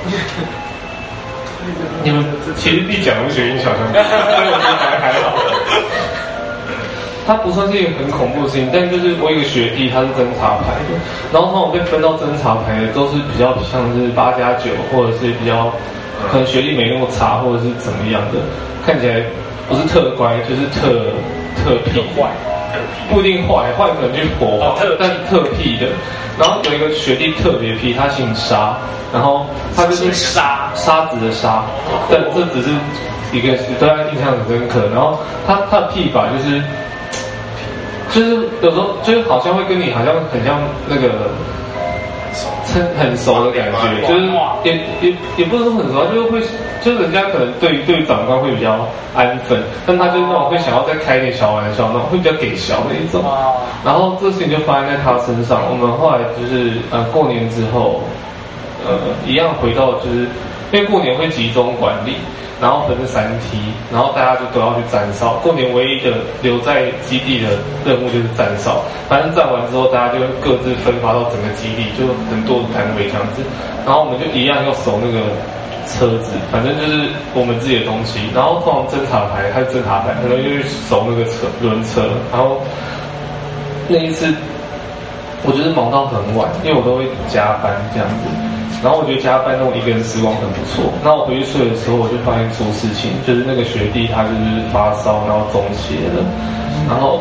你们其实一讲就是音效很，所以我觉得还还好。他不算是一个很恐怖的事情，但就是我有个学弟，他是侦察排的，然后他们被分到侦察排的都是比较像是八加九，或者是比较可能学历没那么差，或者是怎么样的，看起来不是特乖，就是特特屁坏。不一定坏，坏可能就是火化，但是特屁的。然后有一个学弟特别屁，他姓沙，然后他就是沙沙子的沙，但这只是一个大家印象很深刻。然后他他的屁法就是，就是有时候就是好像会跟你好像很像那个很很熟的感觉，就是也也也不是说很熟，就是会，就是人家可能对对长官会比较安分，但他就是那种会想要再开一点小玩笑，那种会比较给小那一种。然后这事情就发生在他身上。我们后来就是呃过年之后，呃一样回到就是因为过年会集中管理。然后分三梯，然后大家就都要去站哨。过年唯一的留在基地的任务就是站哨。反正站完之后，大家就各自分发到整个基地，就很多的单位这样子。然后我们就一样要守那个车子，反正就是我们自己的东西。然后通常侦察牌还是侦察牌，可能就去守那个车轮车。然后那一次，我觉得忙到很晚，因为我都会加班这样子。然后我觉得加班那种一个人时光很不错。那我回去睡的时候，我就发现出事情，就是那个学弟他就是发烧，然后中邪了，然后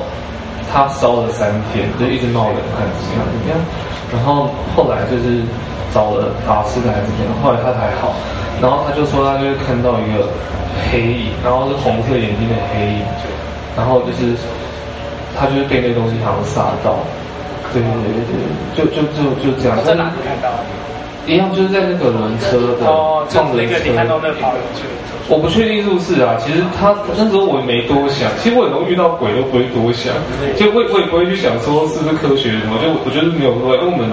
他烧了三天，就一直冒冷汗，怎么样怎么样。然后后来就是找了法师来这边，后来他才好。然后他就说他就是看到一个黑影，然后是红色眼睛的黑影，然后就是他就是被那东西好像杀到。对对对对，就就就就这样。在哪里看到？一样就是在那个轮车的撞轮车，我不确定是不是啊。其实他那时候我也没多想，其实我很容易遇到鬼都不会多想，就我我也不会去想说是不是科学什么，就我觉得没有对，因为我们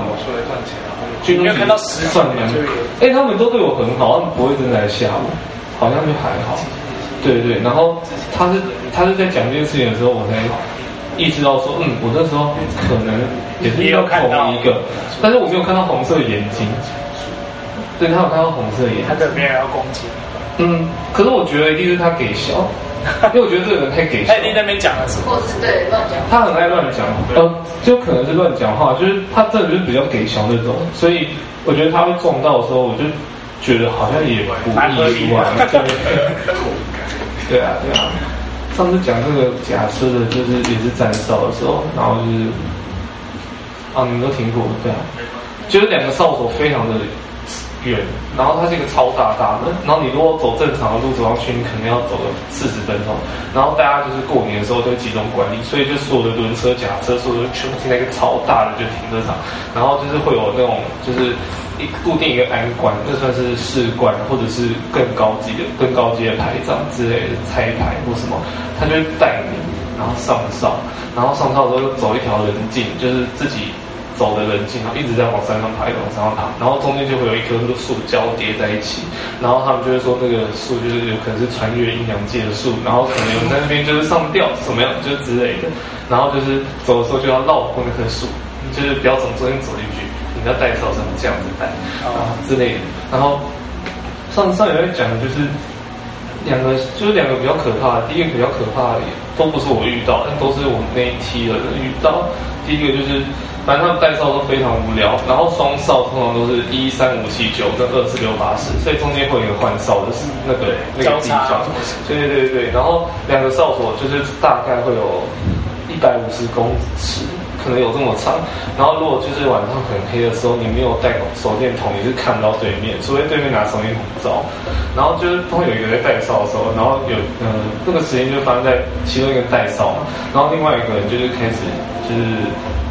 军中看到实算的，哎，他们都对我很好，他们不会真的来吓我，好像就还好。对对，然后他是他是在讲这件事情的时候，我才。意识到说，嗯，我那时候可能也是要同一个，但是我没有看到红色眼睛。对，他有看到红色眼睛，他对别人要攻击。嗯，可是我觉得一定是他给笑，因为我觉得这个人太给笑。他一定在那边讲了什么？是对乱讲。他很爱乱讲，呃，就可能是乱讲话，就是他真的就是比较给笑那种，所以我觉得他会撞到的时候，我就觉得好像也不意外。对啊，对啊。上次讲这个假车的，就是也是在哨的时候，然后就是，啊，你们都听过对啊，就是两个哨所非常的远，然后它是一个超大大的，然后你如果走正常的路走上去，你可能要走个四十分钟，然后大家就是过年的时候都集中管理，所以就所有的轮车、假车，所有的全部停在一个超大的就停车场，然后就是会有那种就是。一固定一个安官，那算是士官，或者是更高级的、更高级的排长之类的差牌或什么，他就会带你，然后上哨，然后上哨之后走一条人径，就是自己走的人径，然后一直在往山上爬，一直往山上爬，然后中间就会有一棵树交叠在一起，然后他们就会说那个树就是有可能是穿越阴阳界的树，然后可能有在那边就是上吊什么样，就是之类的，然后就是走的时候就要绕过那棵树，就是不要从中间走进去。你要带哨什么这样子带啊之类的，然后上上有在讲的就是两个，就是两个比较可怕的。第一个比较可怕的都不是我遇到，但都是我们那一梯的人遇到。第一个就是，反正他们带哨都非常无聊，然后双哨通常都是一三五七九跟二四六八十，所以中间会有一个换哨的那个那个地方。对对对对，然后两个哨所就是大概会有一百五十公尺。可能有这么长，然后如果就是晚上很黑的时候，你没有带手电筒，你是看不到对面，除非对面拿手电筒照。然后就是当有一个人带哨的时候，然后有嗯，这个时间就发生在其中一个带哨嘛，然后另外一个人就是开始就是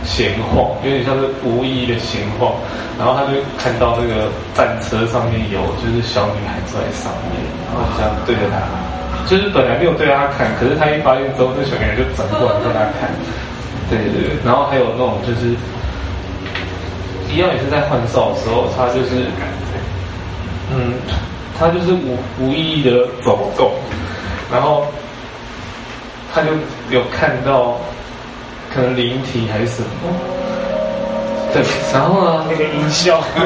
闲晃，有点像是无意义的闲晃，然后他就看到那个战车上面有就是小女孩坐在上面，然后这样对着他，就是本来没有对他看，可是他一发现之后，那小女孩就转过来对他看。对对对，然后还有那种就是一样也是在换哨的时候，他就是嗯，他就是无无意义的走动，然后他就有看到可能灵体还是什么。对，然后呢？那个音效，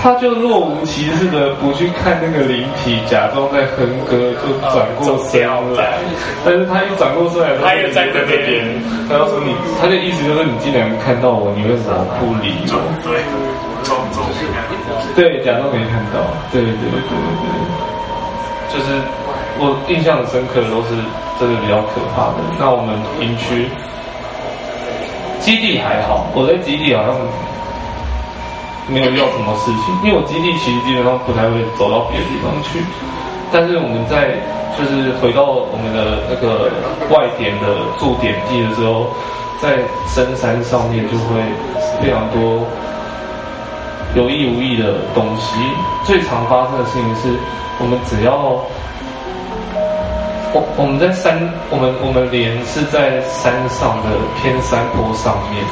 他就若无其事的不去看那个灵体，假装在哼歌，就转过身来。但是他一转过身来，他又在那边。他要说你，他的意思就是你既然看到我，你为什么不理我？对，假装没看到。对对对对对，就是我印象很深刻的都是这个比较可怕的。那我们营区。基地还好，我在基地好像没有遇到什么事情，因为我基地其实基本上不太会走到别的地方去。但是我们在就是回到我们的那个外点的驻点地的时候，在深山上面就会非常多有意无意的东西。最常发生的事情是，我们只要我我们在山，我们我们连是在山上的偏山坡上面，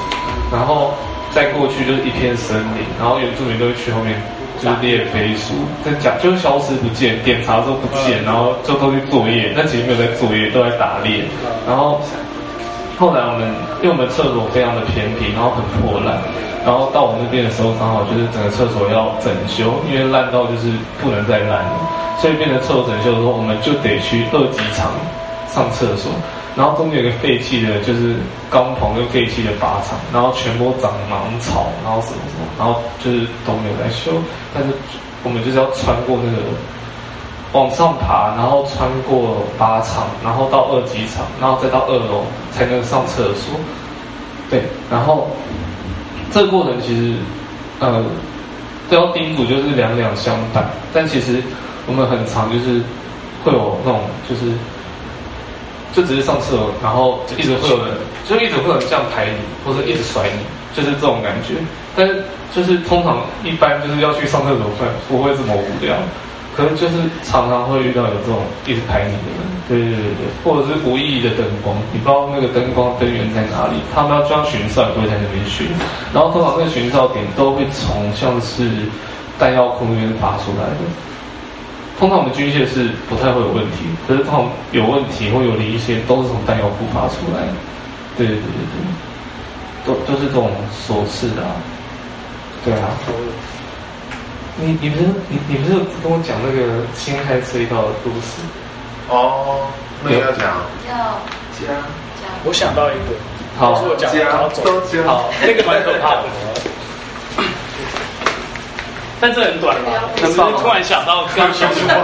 然后再过去就是一片森林，然后原住民都会去后面。就是猎飞鼠，在讲就是消失不见，点查都不见，然后就都去作业，但其实没有在作业，都在打猎。然后后来我们因为我们厕所非常的偏僻，然后很破烂，然后到我们那边的时候，刚好就是整个厕所要整修，因为烂到就是不能再烂了，所以变成厕所整修的时候，我们就得去二级场上厕所。然后中间有个废弃的，就是钢棚跟废弃的靶场，然后全部长芒草，然后什么什么，然后就是都没有在修。但是我们就是要穿过那个往上爬，然后穿过靶场，然后到二级场，然后再到二楼才能上厕所。对，然后这个过程其实呃都要叮嘱，就是两两相伴。但其实我们很常就是会有那种就是。就只是上厕所，然后就一直会有人，就一直会有人这样抬你，或者一直甩你，就是这种感觉。但就是通常一般就是要去上厕所，会不会这么无聊？可能就是常常会遇到有这种一直拍你的人，对对对对，或者是无意义的灯光，你不知道那个灯光灯源在哪里，他们要装巡哨也不会在那边巡，然后通常那个巡哨点都会从像是弹药库那边发出来的。通常我们军械是不太会有问题，可是通常有问题或有离线，都是从弹药库发出来的。对对对对都都是这种琐事的啊。对啊。你你不是你你不是跟我讲那个新开隧道的故事？哦，那个要讲。要加加。我想到一个。好。我讲好走。好，那个蛮可怕的。但这很短嘛，只是突然想到刚小女孩，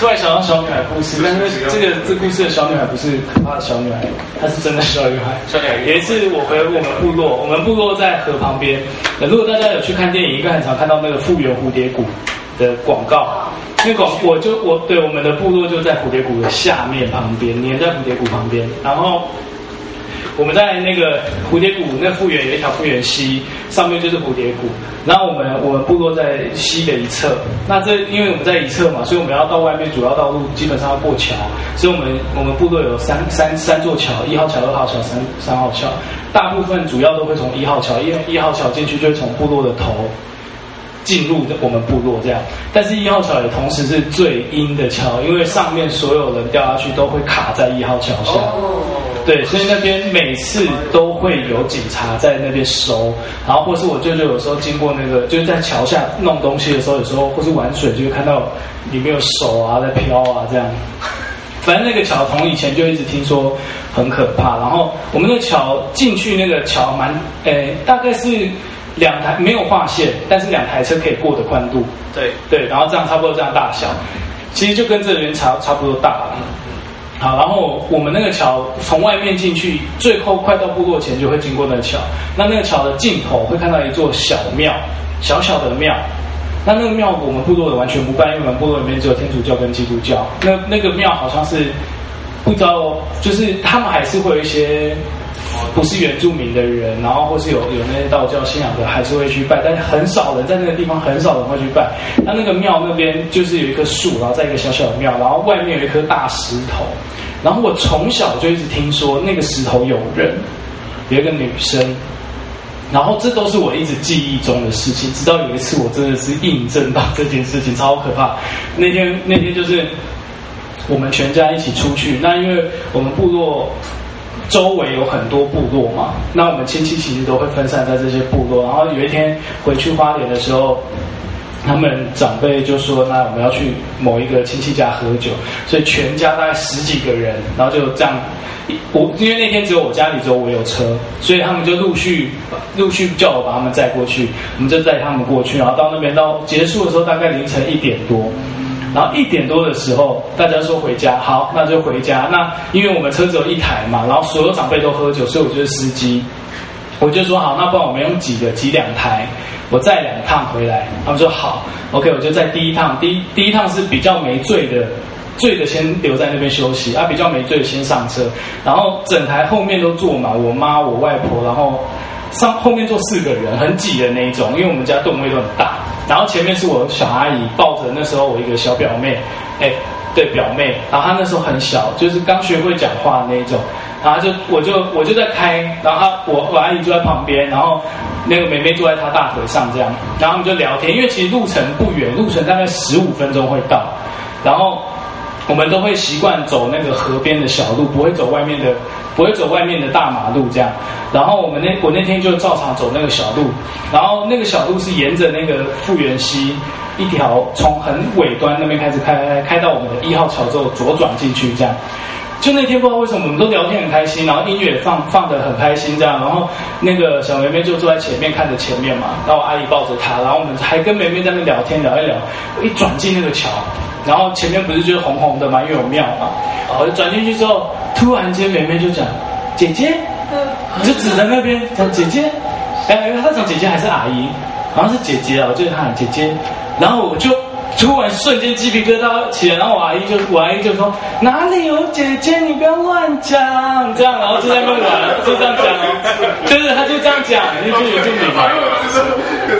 突然想到小女孩故事。但是这个这故事的小女孩不是可怕的小女孩，她是真的小女孩。小女孩。有一次我回我们部落，我们部落在河旁边。如果大家有去看电影，应该很常看到那个复原蝴蝶谷的广告。那广我就我对我们的部落就在蝴蝶谷的下面旁边，连在蝴蝶谷旁边，然后。我们在那个蝴蝶谷，那复原有一条复原溪，上面就是蝴蝶谷。然后我们我们部落在溪的一侧，那这因为我们在一侧嘛，所以我们要到外面主要道路基本上要过桥，所以我们我们部落有三三三座桥，一号桥、二号桥、三三号桥。大部分主要都会从一号桥，因为一号桥进去就会从部落的头进入我们部落这样。但是一号桥也同时是最阴的桥，因为上面所有人掉下去都会卡在一号桥下。对，所以那边每次都会有警察在那边收，然后或是我舅舅有时候经过那个，就是在桥下弄东西的时候，有时候或是玩水，就会看到里面有手啊在飘啊这样。反正那个桥从以前就一直听说很可怕，然后我们那个桥进去那个桥蛮，诶，大概是两台没有划线，但是两台车可以过的宽度。对对，然后这样差不多这样大小，其实就跟这边差差不多大了。好，然后我们那个桥从外面进去，最后快到部落前就会经过那个桥。那那个桥的尽头会看到一座小庙，小小的庙。那那个庙我们部落的完全不拜，因为我们部落里面只有天主教跟基督教。那那个庙好像是不知道，就是他们还是会有一些。不是原住民的人，然后或是有有那些道教信仰的，还是会去拜，但是很少人在那个地方，很少人会去拜。他那个庙那边就是有一棵树，然后在一个小小的庙，然后外面有一颗大石头。然后我从小就一直听说那个石头有人，有一个女生。然后这都是我一直记忆中的事情，直到有一次我真的是印证到这件事情，超可怕。那天那天就是我们全家一起出去，那因为我们部落。周围有很多部落嘛，那我们亲戚其实都会分散在这些部落。然后有一天回去花莲的时候，他们长辈就说：“那我们要去某一个亲戚家喝酒。”所以全家大概十几个人，然后就这样。我因为那天只有我家里只有我有车，所以他们就陆续陆续叫我把他们载过去。我们就载他们过去，然后到那边到结束的时候大概凌晨一点多。然后一点多的时候，大家说回家，好，那就回家。那因为我们车只有一台嘛，然后所有长辈都喝酒，所以我就是司机。我就说好，那不然我们用挤的挤两台，我载两趟回来。他们说好，OK，我就载第一趟。第一第一趟是比较没醉的醉的先留在那边休息，啊，比较没醉的先上车，然后整台后面都坐满我妈、我外婆，然后上后面坐四个人，很挤的那一种，因为我们家吨位都很大，然后前面是我小阿姨抱着那时候我一个小表妹，哎，对表妹，然后她那时候很小，就是刚学会讲话的那一种。然后就我就我就在开，然后她我我阿姨坐在旁边，然后那个妹妹坐在她大腿上这样，然后我们就聊天，因为其实路程不远，路程大概十五分钟会到，然后我们都会习惯走那个河边的小路，不会走外面的，不会走外面的大马路这样，然后我们那我那天就照常走那个小路，然后那个小路是沿着那个富源溪一条从很尾端那边开始开开开到我们的一号桥之后左转进去这样。就那天不知道为什么我们都聊天很开心，然后音乐也放放的很开心这样，然后那个小妹妹就坐在前面看着前面嘛，然后阿姨抱着她，然后我们还跟妹妹在那聊天聊一聊，我一转进那个桥，然后前面不是就是红红的嘛，因为有庙嘛，我就转进去之后，突然间妹妹就讲姐姐，你就指着那边讲姐姐，哎，她讲姐姐还是阿姨，好像是姐姐啊，我就是她喊姐姐，然后我就。突然瞬间鸡皮疙瘩起来，然后我阿姨就我阿姨就说哪里有姐姐，你不要乱讲，这样，然后就在那边玩，就这样讲，就是他就这样讲，就就有这女孩，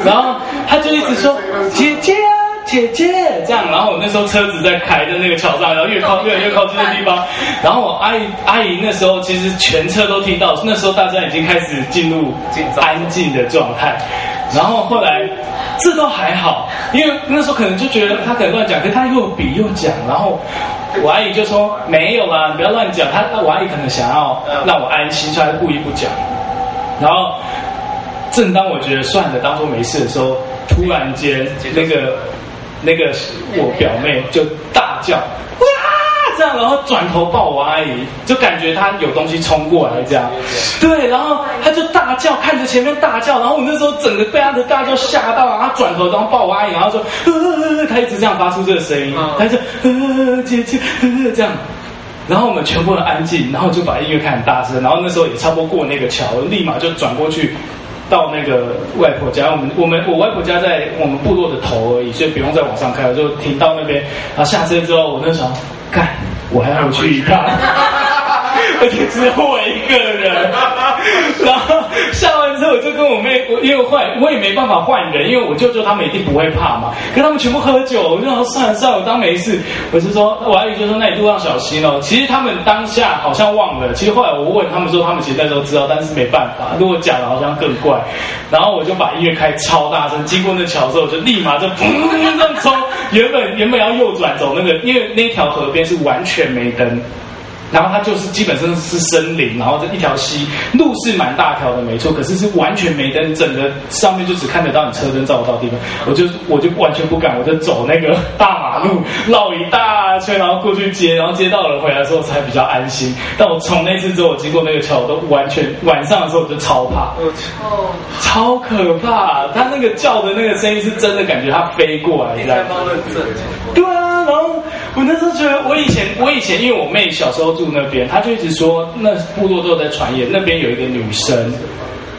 然后他就一直说姐姐啊姐姐这样，然后我那时候车子在开在那个桥上，然后越靠越来越靠近的地方，然后我阿姨阿姨那时候其实全车都听到，那时候大家已经开始进入安静的状态。然后后来，这都还好，因为那时候可能就觉得他可能乱讲，可是他又比又讲，然后我阿姨就说没有啦，你不要乱讲。他我阿姨可能想要让我安心，所以他故意不讲。然后正当我觉得算了，当做没事的时候，突然间那个那个我表妹就大叫。这样，然后转头抱我阿姨，就感觉她有东西冲过来，这样，对，然后她就大叫，看着前面大叫，然后我那时候整个被她的大叫吓到，然后转头然后抱我阿姨，然后说，呃，她一直这样发出这个声音，她就，呃，姐姐，呃，这样，然后我们全部人安静，然后就把音乐开很大声，然后那时候也差不多过那个桥，立马就转过去到那个外婆家，我们我们我外婆家在我们部落的头而已，所以不用再往上开，我就停到那边，然后下车之后，我那时候。干，我还要去一趟，而且只有我一个人。然后下我就跟我妹，我因为换，我也没办法换人，因为我舅舅他们一定不会怕嘛。可他们全部喝酒，我就说算了算了，我当没事。我是说，我阿姨就说，那你路上小心哦。其实他们当下好像忘了，其实后来我问他们说，他们其实那时候知道，但是没办法。如果讲了，好像更怪。然后我就把音乐开超大声，经过那桥之后，我就立马就砰这样冲。原本原本要右转走那个，因为那条河边是完全没灯。然后它就是基本上是森林，然后这一条溪，路是蛮大条的，没错，可是是完全没灯，整个上面就只看得到你车灯照不到地方。我就我就完全不敢，我就走那个大马路绕一大圈，然后过去接，然后接到了回来的时候才比较安心。但我从那次之后，我经过那个桥，我都完全晚上的时候我就超怕，超超可怕。它那个叫的那个声音是真的，感觉它飞过来，这样。对啊，然后。我那时候觉得，我以前我以前因为我妹小时候住那边，她就一直说那部落都有在传言，那边有一个女生，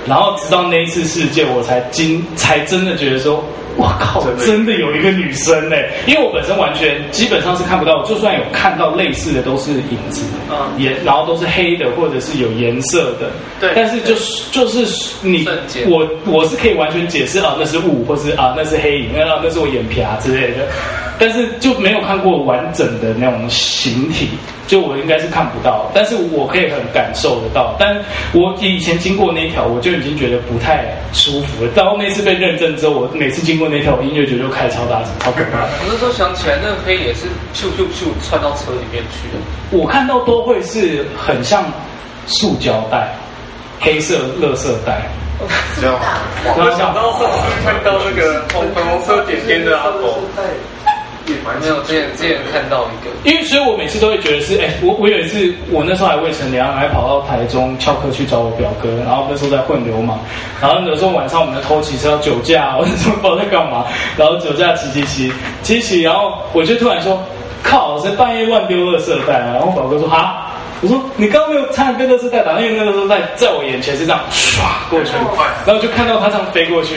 然后直到那一次事件，我才惊才真的觉得说。我靠！真的有一个女生呢，因为我本身完全基本上是看不到，就算有看到类似的都是影子，颜、嗯、然后都是黑的或者是有颜色的，对。但是就是就是你我我是可以完全解释啊，那是雾，或是啊那是黑影，那那是我眼皮啊之类的，但是就没有看过完整的那种形体。就我应该是看不到，但是我可以很感受得到。但我以前经过那条，我就已经觉得不太舒服了。到那次被认证之后，我每次经过那条，我音乐节就开超大声，超可怕。我那时候想起来，那个黑也是咻咻咻窜到车里面去的。我看到都会是很像塑胶袋，黑色垃圾袋。这样，我想到上次看到那个红粉红色点点的阿狗。没有，之前之前看到一个，因为所以，我每次都会觉得是，哎，我我有一次，我那时候还未成年，还跑到台中翘课去找我表哥，然后那时候在混流氓，然后有时候晚上我们在偷骑车要酒驾，我那时候不知道在干嘛，然后酒驾骑骑骑。骑骑，然后我就突然说，靠，谁半夜乱丢垃圾袋啊？然后表哥说，啊，我说你刚刚没有差点被垃圾袋打，因为那个垃圾袋在我眼前是这样唰过去，然后就看到他这样飞过去，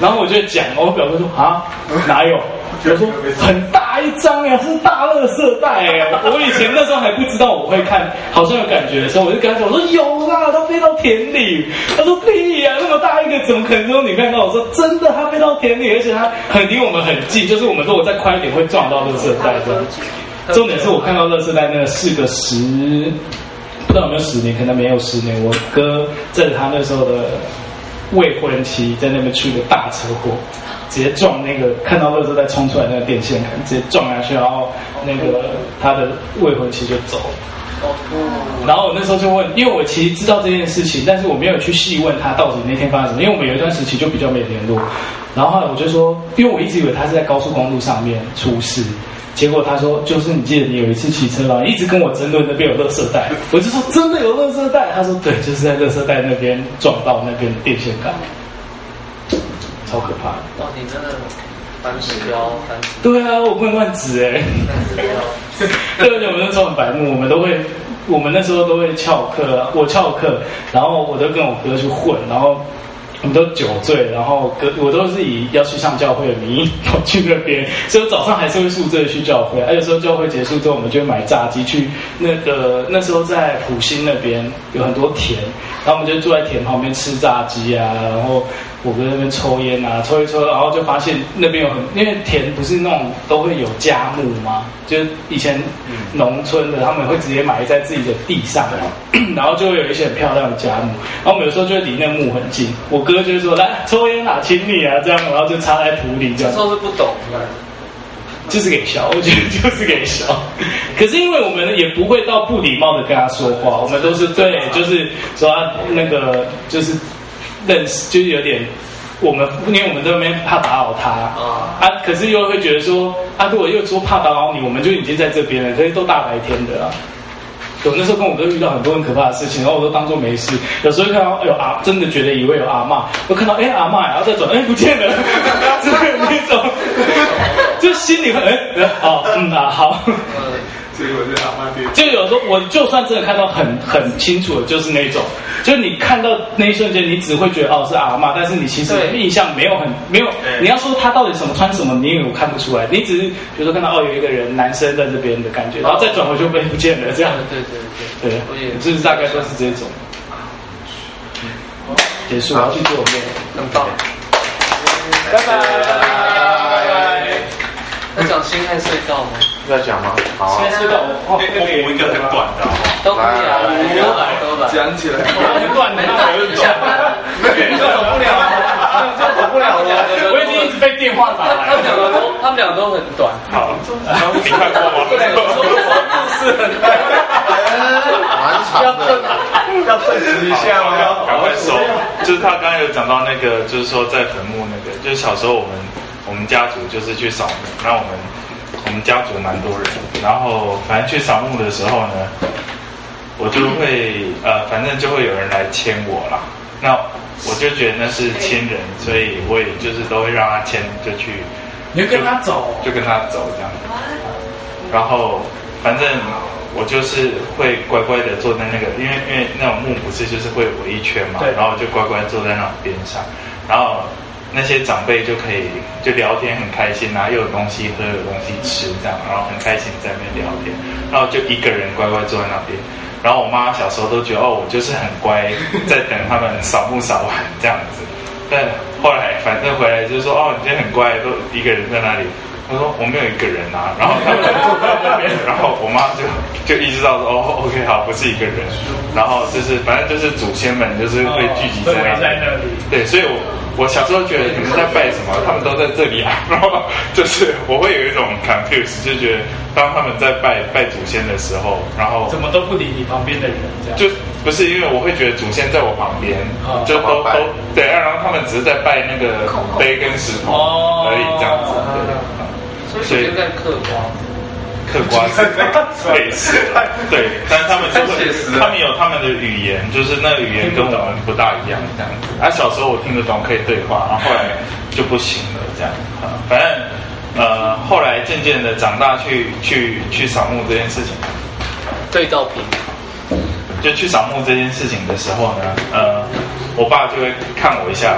然后我就讲，我表哥说，啊，哪有？比如说很大大一张呀，是大垃圾袋哎！我以前那时候还不知道我会看，好像有感觉的时候，我就跟他讲，我说有啦，它飞到田里。他说屁呀，那么大一个，怎么可能只有你看到？我说真的，它飞到田里，而且它很离我们很近，就是我们如果再快一点会撞到垃圾袋的。重点是我看到垃圾袋那个是个十，不知道有没有十年，可能没有十年。我哥在他那时候的未婚妻在那边出个大车祸。直接撞那个看到垃圾袋冲出来那个电线杆，直接撞下去，然后那个他的未婚妻就走了。然后我那时候就问，因为我其实知道这件事情，但是我没有去细问他到底那天发生什么，因为我们有一段时期就比较没联络。然后后来我就说，因为我一直以为他是在高速公路上面出事，结果他说就是你记得你有一次骑车嘛，一直跟我争论那边有垃圾袋，我就说真的有垃圾袋，他说对，就是在垃圾袋那边撞到那边电线杆。超可怕！哇，你真的翻指标，翻指。对啊，我不能乱指哎。对，而且我们那时候很白目，我们都会，我们那时候都会翘课，我翘课，然后我都跟我哥去混，然后我们都酒醉，然后哥我都是以要去上教会的名义跑去那边，所以我早上还是会宿醉去教会，还有时候教会结束之后，我们就会买炸鸡去那个那时候在普兴那边有很多田，然后我们就住在田旁边吃炸鸡啊，然后。我哥在那边抽烟啊，抽一抽，然后就发现那边有很，因为田不是那种都会有家木吗？就是以前农村的他们会直接埋在自己的地上，然后就会有一些很漂亮的家木，然后我们有时候就会离那个木很近。我哥就说：“来抽烟啊，请你啊，这样，然后就插在土里这样。”这时候是不懂，就是给笑，我觉得就是给笑。可是因为我们也不会到不礼貌的跟他说话，我们都是对，就是说他那个就是。认识就是有点，我们因为我们这边怕打扰他啊，啊，可是又会觉得说，啊，如果又说怕打扰你，我们就已经在这边了，可是都大白天的啊。我那时候跟我哥遇到很多很可怕的事情，然后我都当做没事。有时候看到哎呦啊，真的觉得以为有阿嬷，我看到哎阿嬷，然后再转哎不见了，真的有那种，就心里会哎哦嗯啊好。就有时候，我就算真的看到很很清楚的，就是那种，就是你看到那一瞬间，你只会觉得哦是阿妈，但是你其实印象没有很没有。你要说他到底什么穿什么，你也有看不出来。你只是比如说看到哦有一个人男生在这边的感觉，然后再转回就被不见了这样。对对对对，就是大概都是这种。结束，我要去做面，很棒。拜拜。要讲心爱隧道吗？要讲吗？好，先知道我我补一个很短的，都可以啊，都来都来，讲起来，很短的，很短，没走不了，走不了了，我已经一直被电话打来，他们两个都，他们两个都很短，好，你看过吗？对，故事很短，蛮长的，要证实一下吗？赶快说，就是他刚才有讲到那个，就是说在坟墓那个，就是小时候我们我们家族就是去扫墓，那我们。我们家族蛮多人，然后反正去扫墓的时候呢，我就会呃，反正就会有人来牵我啦。那我就觉得那是亲人，所以我也就是都会让他牵，就去。你就跟他走，就跟他走这样。然后反正我就是会乖乖的坐在那个，因为因为那种墓不是就是会围一圈嘛，然后我就乖乖坐在那种边上，然后。那些长辈就可以就聊天很开心啊，又有东西喝，有东西吃，这样，然后很开心在那边聊天，然后就一个人乖乖坐在那边，然后我妈小时候都觉得哦，我就是很乖，在等他们扫墓扫完这样子，但后来反正回来就是说哦，你今天很乖，都一个人在那里。我说我没有一个人啊，然后他们坐在那边，然后我妈就就意识到说哦，OK 好，不是一个人，然后就是反正就是祖先们就是会聚集在那里，对，所以我我小时候觉得你们在拜什么，他们都在这里啊，然后就是我会有一种 confuse，就觉得当他们在拜拜祖先的时候，然后怎么都不理你旁边的人，这样。就不是因为我会觉得祖先在我旁边，就都都对，然后他们只是在拜那个碑跟石头而已，这样子，对。所以在嗑瓜，嗑瓜子类似，对，但是他们就会他们有他们的语言，就是那个语言跟我们不大一样这样子。啊，小时候我听得懂，可以对话，然后后来就不行了这样。啊，反正呃，后来渐渐的长大去去去扫墓这件事情，对到平，就去扫墓这件事情的时候呢，呃，我爸就会看我一下，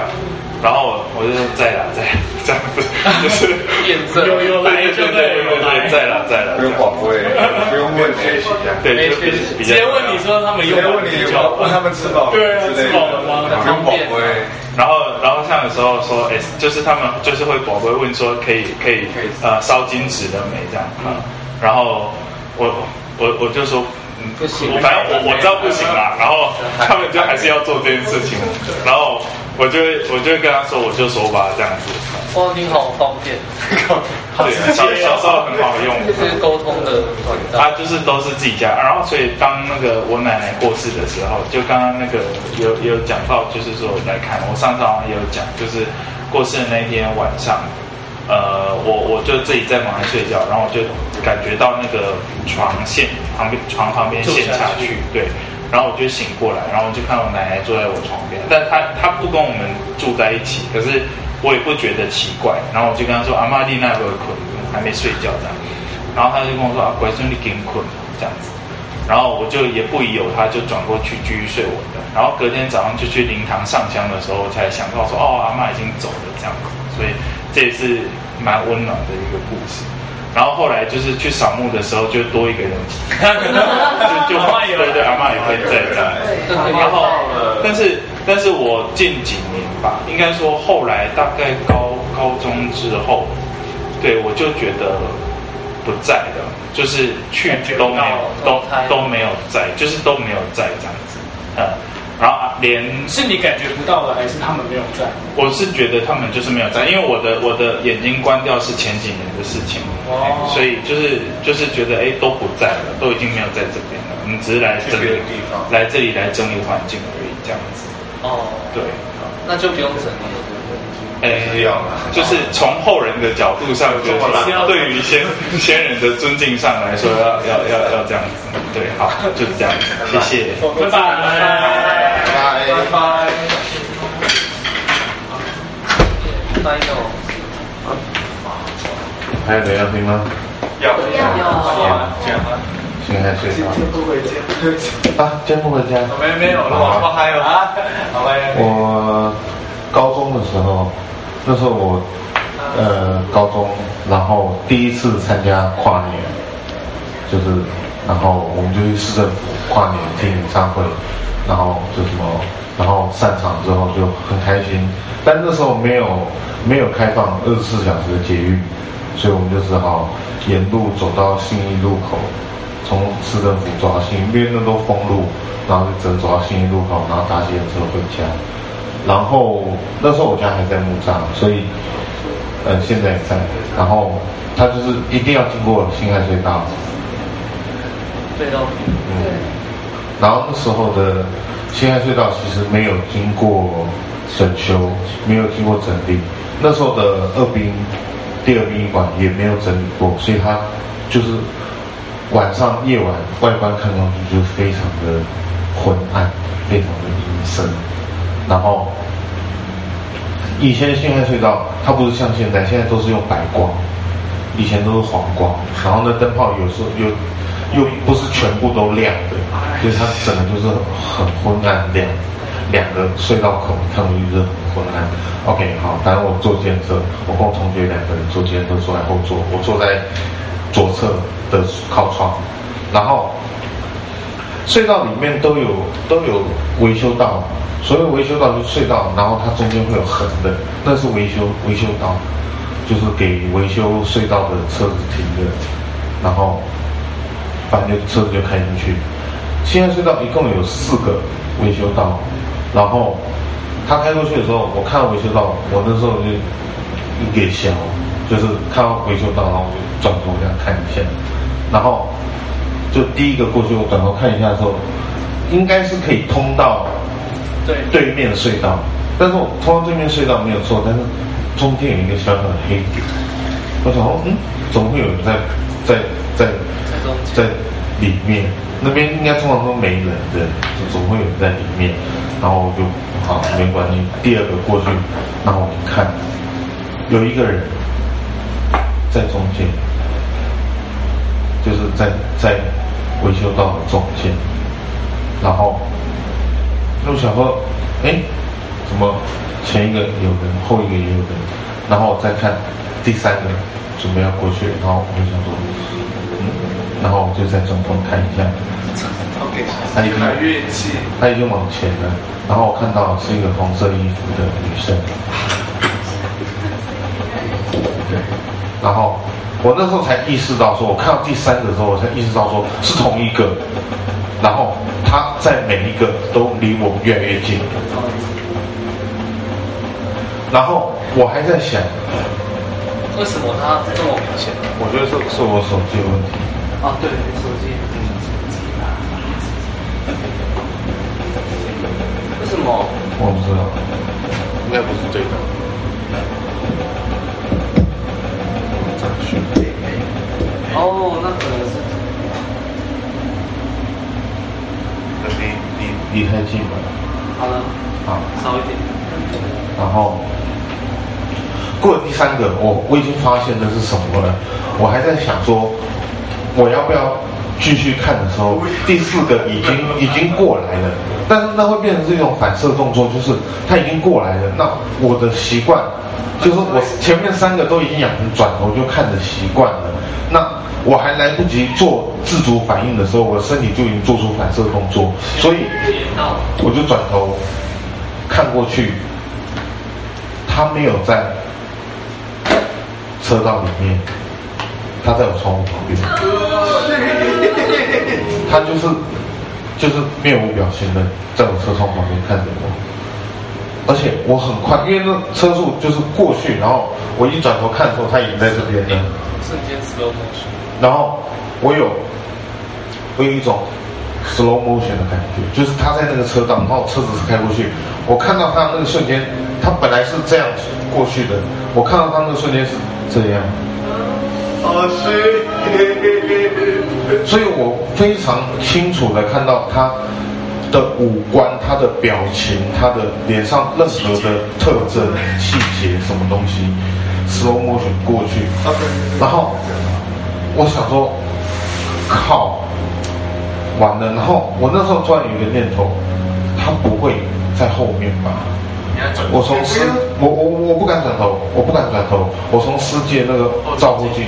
然后我就说在啦在，这样子就是验证有有来就对，有来在啦在啦，不用广播，不用问学习啊，对，就是直接问你说他们用直接问你有没有问他们吃饱，对啊，吃饱了吗？不用广播。然后然后像有时候说，哎，就是他们就是会广播问说，可以可以呃烧金纸的没这样啊，然后我我我就说。不行，反正我我知道不行啦，然后他们就还是要做这件事情，然后我就会我就会跟他说，我就说吧，这样子。哇，你好方便，对，小小时候很好用，就是沟通的管道。他就是都是自己家，然后所以当那个我奶奶过世的时候，就刚刚那个有有讲到，就是说我在看，我上次好像也有讲，就是过世的那一天晚上。呃，我我就自己在房间睡觉，然后我就感觉到那个床陷旁边，床旁边陷下去，对，然后我就醒过来，然后我就看到我奶奶坐在我床边，但她她不跟我们住在一起，可是我也不觉得奇怪，然后我就跟她说阿妈丽娜会困，还没睡觉这样，然后她就跟我说啊乖孙你给困这样子，然后我就也不疑有他，就转过去继续睡我的，然后隔天早上就去灵堂上香的时候，才想到说哦阿妈已经走了这样，所以。这也是蛮温暖的一个故事，然后后来就是去扫墓的时候，就多一个人，就就对对，阿嬷也会在这样，然后但是但是我近几年吧，应该说后来大概高高中之后，对我就觉得不在了，就是去都没有都都没有在，就是都没有在这样子，嗯。然后连是你感觉不到的，还是他们没有在？我是觉得他们就是没有在，因为我的我的眼睛关掉是前几年的事情，哦，所以就是就是觉得哎都不在了，都已经没有在这边了，我们只是来整理地方，来这里来整理环境而已，这样子。哦，对，那就不用整理了。哎，就是从后人的角度上，就是对于先 先人的尊敬上来说，要要要要这样子。对，好，就是这样子。谢谢，拜拜，拜拜，拜拜。翻译还有谁要听吗？要要要。现在睡着。今天不回家。啊，今天不回家。没没有了，我还有啊。好吧。我高中的时候。那时候我，呃，高中，然后第一次参加跨年，就是，然后我们就去市政府跨年听演唱会，然后就什么，然后散场之后就很开心，但那时候没有没有开放二十四小时的捷运，所以我们就只好沿路走到信义路口，从市政府走到信义，因为那都封路，然后就只能走到信义路口，然后搭计程车回家。然后那时候我家还在木栅，所以，呃，现在也在。然后他就是一定要经过辛亥隧道。隧道。嗯。然后那时候的辛亥隧道其实没有经过整修，没有经过整理。那时候的二殡第二殡仪馆也没有整理过，所以它就是晚上夜晚外观看上去就非常的昏暗，非常的阴森。然后，以前辛亥隧道它不是像现在，现在都是用白光，以前都是黄光。然后呢，灯泡有时候又又不是全部都亮的，所以它整个就是很昏暗亮。两个隧道口看上去就是很昏暗。OK，好，反正我坐监车，我跟我同学两个人坐监车坐在后座，我坐在左侧的靠窗，然后隧道里面都有都有维修道。所谓维修道就是隧道，然后它中间会有横的，那是维修维修道，就是给维修隧道的车子停的。然后，反正车子就开进去。辛亥隧道一共有四个维修道，然后他开过去的时候，我看维修道，我那时候就一给笑，就是看到维修道，然后我就转头这样看一下，然后就第一个过去，我转头看一下的时候，应该是可以通到。对对面隧道，但是我通到对面隧道没有错，但是中间有一个小小的黑点。我想说，嗯，总会有人在在在在里面，那边应该通常都没人的，就总会有人在里面。然后我就好没关系，第二个过去，然后我一看，有一个人在中间，就是在在维修道的中间，然后。那我想说，哎，怎么前一个有人，后一个也有人，然后再看第三个准备要过去，然后我就想说，嗯，然后我就再转头看一下，他已经他已经往前了，然后我看到是一个红色衣服的女生，对，然后我那时候才意识到说，我看到第三个的时候，我才意识到说是同一个，然后他在每一个都离我越来越近。然后我还在想，为什么？他这么？明显？我觉得是是我手机？有问题。啊，对，手机。为什么？我不知道，应该不是这个。哦，那可能是。离离离太近了。好了。好。少一点。然后。过了第三个，我我已经发现的是什么了？我还在想说，我要不要继续看的时候，第四个已经已经过来了，但是那会变成是一种反射动作，就是他已经过来了。那我的习惯就是我前面三个都已经养成转头就看的习惯了。那我还来不及做自主反应的时候，我身体就已经做出反射动作，所以我就转头看过去，他没有在。车道里面，他在我窗户旁边，他就是就是面无表情的在我车窗旁边看着我，而且我很快，因为那车速就是过去，然后我一转头看的时候，他已经在这边了。瞬间 slow motion。然后我有我有一种 slow motion 的感觉，就是他在那个车道，然后车子是开过去，我看到他那个瞬间，他本来是这样过去的，我看到他那个瞬间是。这样，所以我非常清楚的看到他的五官、他的表情、他的脸上任何的特征、细节，什么东西，slow motion 过去，然后我想说，靠，完了，然后我那时候突然有一个念头，他不会在后面吧？我从世我我我不敢转头，我不敢转头。我从司机那个照后镜，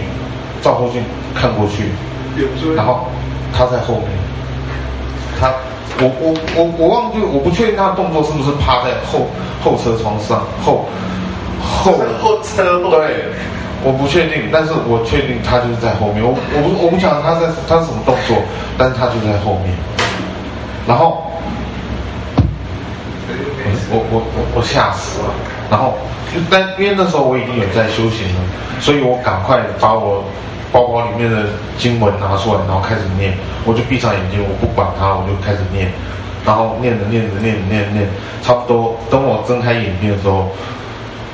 照后镜看过去，然后他在后面。他，我我我我忘记，我不确定他的动作是不是趴在后后车窗上后后后车。对，我不确定，但是我确定他就是在后面。我我不我不晓得他在他是什么动作，但是他就在后面，然后。我我我我吓死了，然后，但因为那时候我已经有在修行了，所以我赶快把我包包里面的经文拿出来，然后开始念。我就闭上眼睛，我不管它，我就开始念，然后念着念着念着念着念，差不多等我睁开眼睛的时候，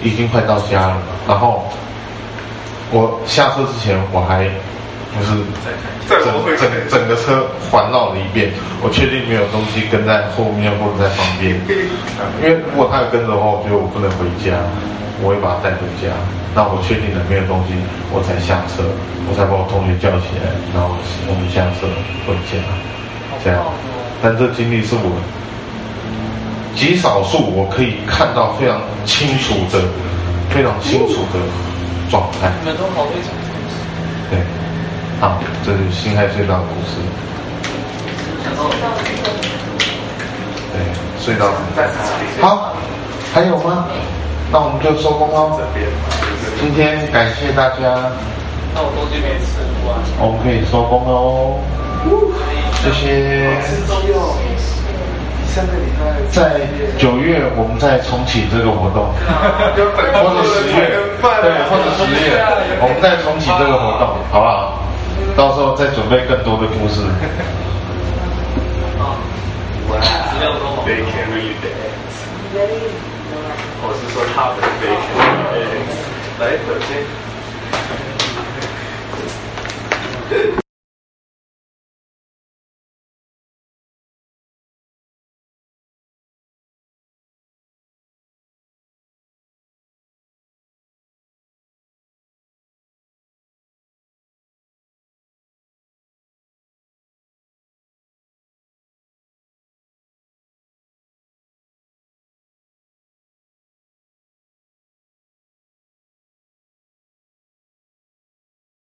已经快到家了。然后我下车之前，我还。就是整整整个车环绕了一遍，我确定没有东西跟在后面或者在旁边，因为如果他有跟着的话，我觉得我不能回家，我会把他带回家。那我确定了没有东西，我才下车，我才把我同学叫起来，然后我们下车回家。这样，但这经历是我极少数我可以看到非常清楚的、非常清楚的状态。你们都好会讲。对。好，这是辛亥隧道的故事。对，隧道。好，还有吗？那我们就收工喽。今天感谢大家。那我东西没吃完。我们可以收工喽。谢谢。在九月，我们再重启这个活动，或者十月，对，或者十月，我们再重启这个活动，好不好？到时候再准备更多的故事。They can really dance。我是说他们 They can really dance。来，首先。